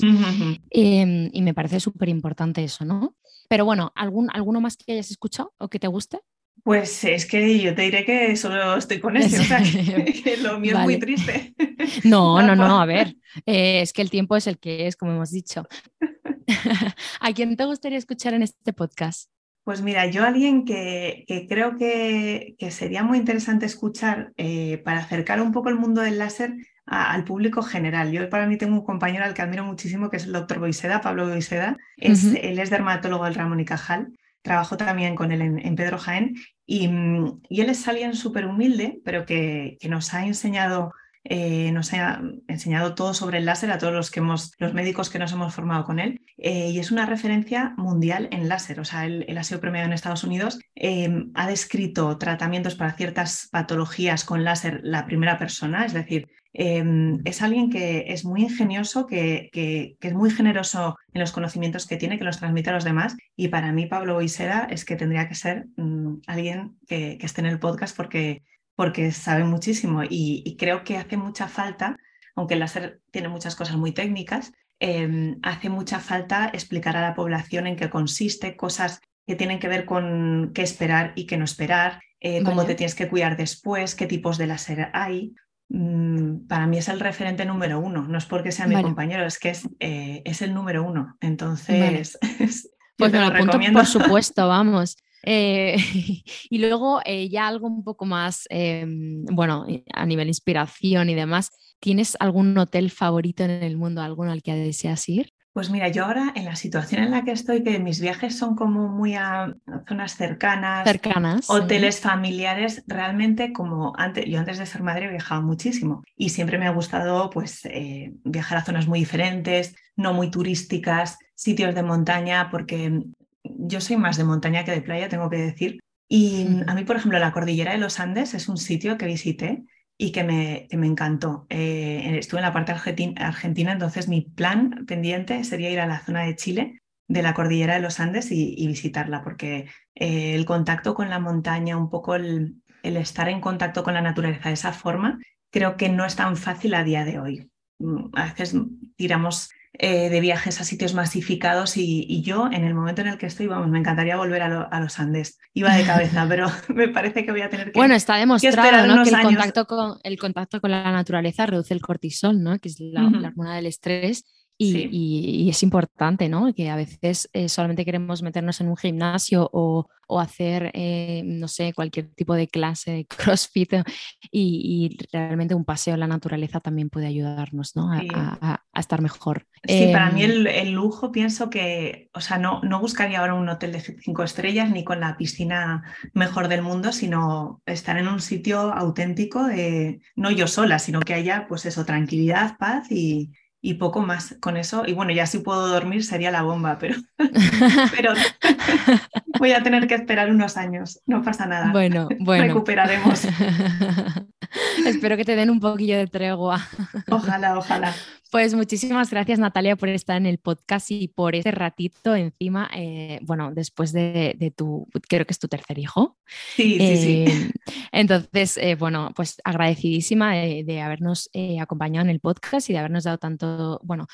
Em, y me parece súper importante eso, ¿no? Pero bueno, ¿algún, ¿alguno más que hayas escuchado o que te guste? Pues es que yo te diré que solo estoy con ese, o sea, que, lo mío es muy triste. No, no, no, a ver, eh, es que el tiempo es el que es, como hemos dicho. ¿A quién te gustaría escuchar en este podcast? Pues mira, yo alguien que, creo que, sería muy interesante escuchar eh, para acercar un poco el mundo del láser al público general. Yo para mí tengo un compañero al que admiro muchísimo, que es el doctor Boiseda, Pablo Boiseda. Es, Él es dermatólogo del Ramón y Cajal. Trabajo también con él en, Pedro Jaén y, y, él es alguien súper humilde, pero que, que nos ha enseñado eh, nos ha enseñado todo sobre el láser a todos los, que hemos, los médicos que nos hemos formado con él eh, y es una referencia mundial en láser. O sea, él, ha sido premiado en Estados Unidos, eh, ha descrito tratamientos para ciertas patologías con láser la primera persona, es decir, es alguien que es muy ingenioso, que, que, es muy generoso en los conocimientos que tiene, que los transmite a los demás. Y para mí, Pablo Boiseda es que tendría que ser mm, alguien que, que, esté en el podcast porque porque sabe muchísimo y, creo que hace mucha falta, aunque el láser tiene muchas cosas muy técnicas, em, hace mucha falta explicar a la población en qué consiste, cosas que tienen que ver con qué esperar y qué no esperar, eh, cómo te tienes que cuidar después, qué tipos de láser hay. Mm, para mí es el referente número uno, no es porque sea mi compañero, es que es, eh, es, el número uno. Entonces, pues me lo, por supuesto, vamos. Eh, y luego eh, ya algo un poco más, em, bueno, a nivel inspiración y demás, ¿tienes algún hotel favorito en el mundo, alguno al que deseas ir? Pues mira, yo ahora en la situación en la que estoy, que mis viajes son como muy a zonas cercanas, cercanas hoteles familiares, realmente como antes, yo antes de ser madre viajaba muchísimo y siempre me ha gustado pues eh, viajar a zonas muy diferentes, no muy turísticas, sitios de montaña, porque yo soy más de montaña que de playa, tengo que decir. Y a mí, por ejemplo, la cordillera de los Andes es un sitio que visité y que me, me encantó. Eh, estuve en la parte argentina, entonces mi plan pendiente sería ir a la zona de Chile, de la cordillera de los Andes y, visitarla, porque eh, el contacto con la montaña, un poco el, estar en contacto con la naturaleza de esa forma, creo que no es tan fácil a día de hoy. Mm, a veces tiramos eh, de viajes a sitios masificados y, yo en el momento en el que estoy, vamos, me encantaría volver a, los Andes. Iba de cabeza, pero me parece que voy a tener que... Bueno, está demostrado que, el, contacto con, el contacto con la naturaleza reduce el cortisol, ¿no? que es la, la hormona del estrés y, es importante, ¿no? Que a veces eh, solamente queremos meternos en un gimnasio o, hacer, eh, no sé, cualquier tipo de clase de CrossFit y, realmente un paseo en la naturaleza también puede ayudarnos, ¿no? A, estar mejor. Sí, para mí em, el, lujo pienso que, o sea, no, no buscaría ahora un hotel de cinco estrellas ni con la piscina mejor del mundo, sino estar en un sitio auténtico de, no yo sola, sino que haya, pues eso, tranquilidad, paz y y poco más con eso. Y bueno, ya si puedo dormir sería la bomba, pero, pero voy a tener que esperar unos años. No pasa nada. Bueno, bueno. Recuperaremos. Espero que te den un poquillo de tregua. Ojalá, ojalá. Pues muchísimas gracias Natalia por estar en el podcast y por este ratito encima, eh, bueno, después de, tu, creo que es tu tercer hijo. Sí, sí, sí. Eh, entonces, eh, bueno, pues agradecidísima de, habernos acompañado en el podcast y de habernos dado tanto, bueno,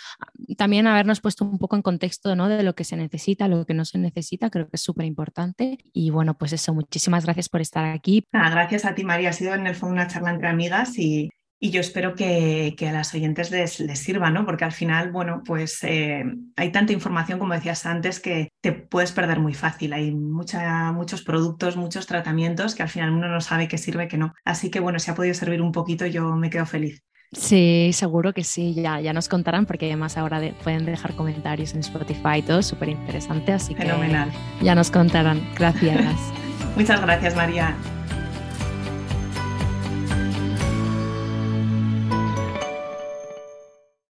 también habernos puesto un poco en contexto ¿no? de lo que se necesita, lo que no se necesita, creo que es súper importante. Y bueno, pues eso, muchísimas gracias por estar aquí. gracias a ti María, ha sido en el fondo una charla entre amigas y y yo espero que, a las oyentes les, sirva, ¿no? Porque al final, bueno, pues eh, hay tanta información, como decías antes, que te puedes perder muy fácil. Hay mucha, muchos productos, muchos tratamientos que al final uno no sabe qué sirve, qué no. Así que bueno, si ha podido servir un poquito, yo me quedo feliz. Sí, seguro que sí, ya, ya nos contarán porque además ahora pueden dejar comentarios en Spotify y todo, súper interesante, así Fenomenal. que ya nos contarán. Gracias. Muchas gracias, María.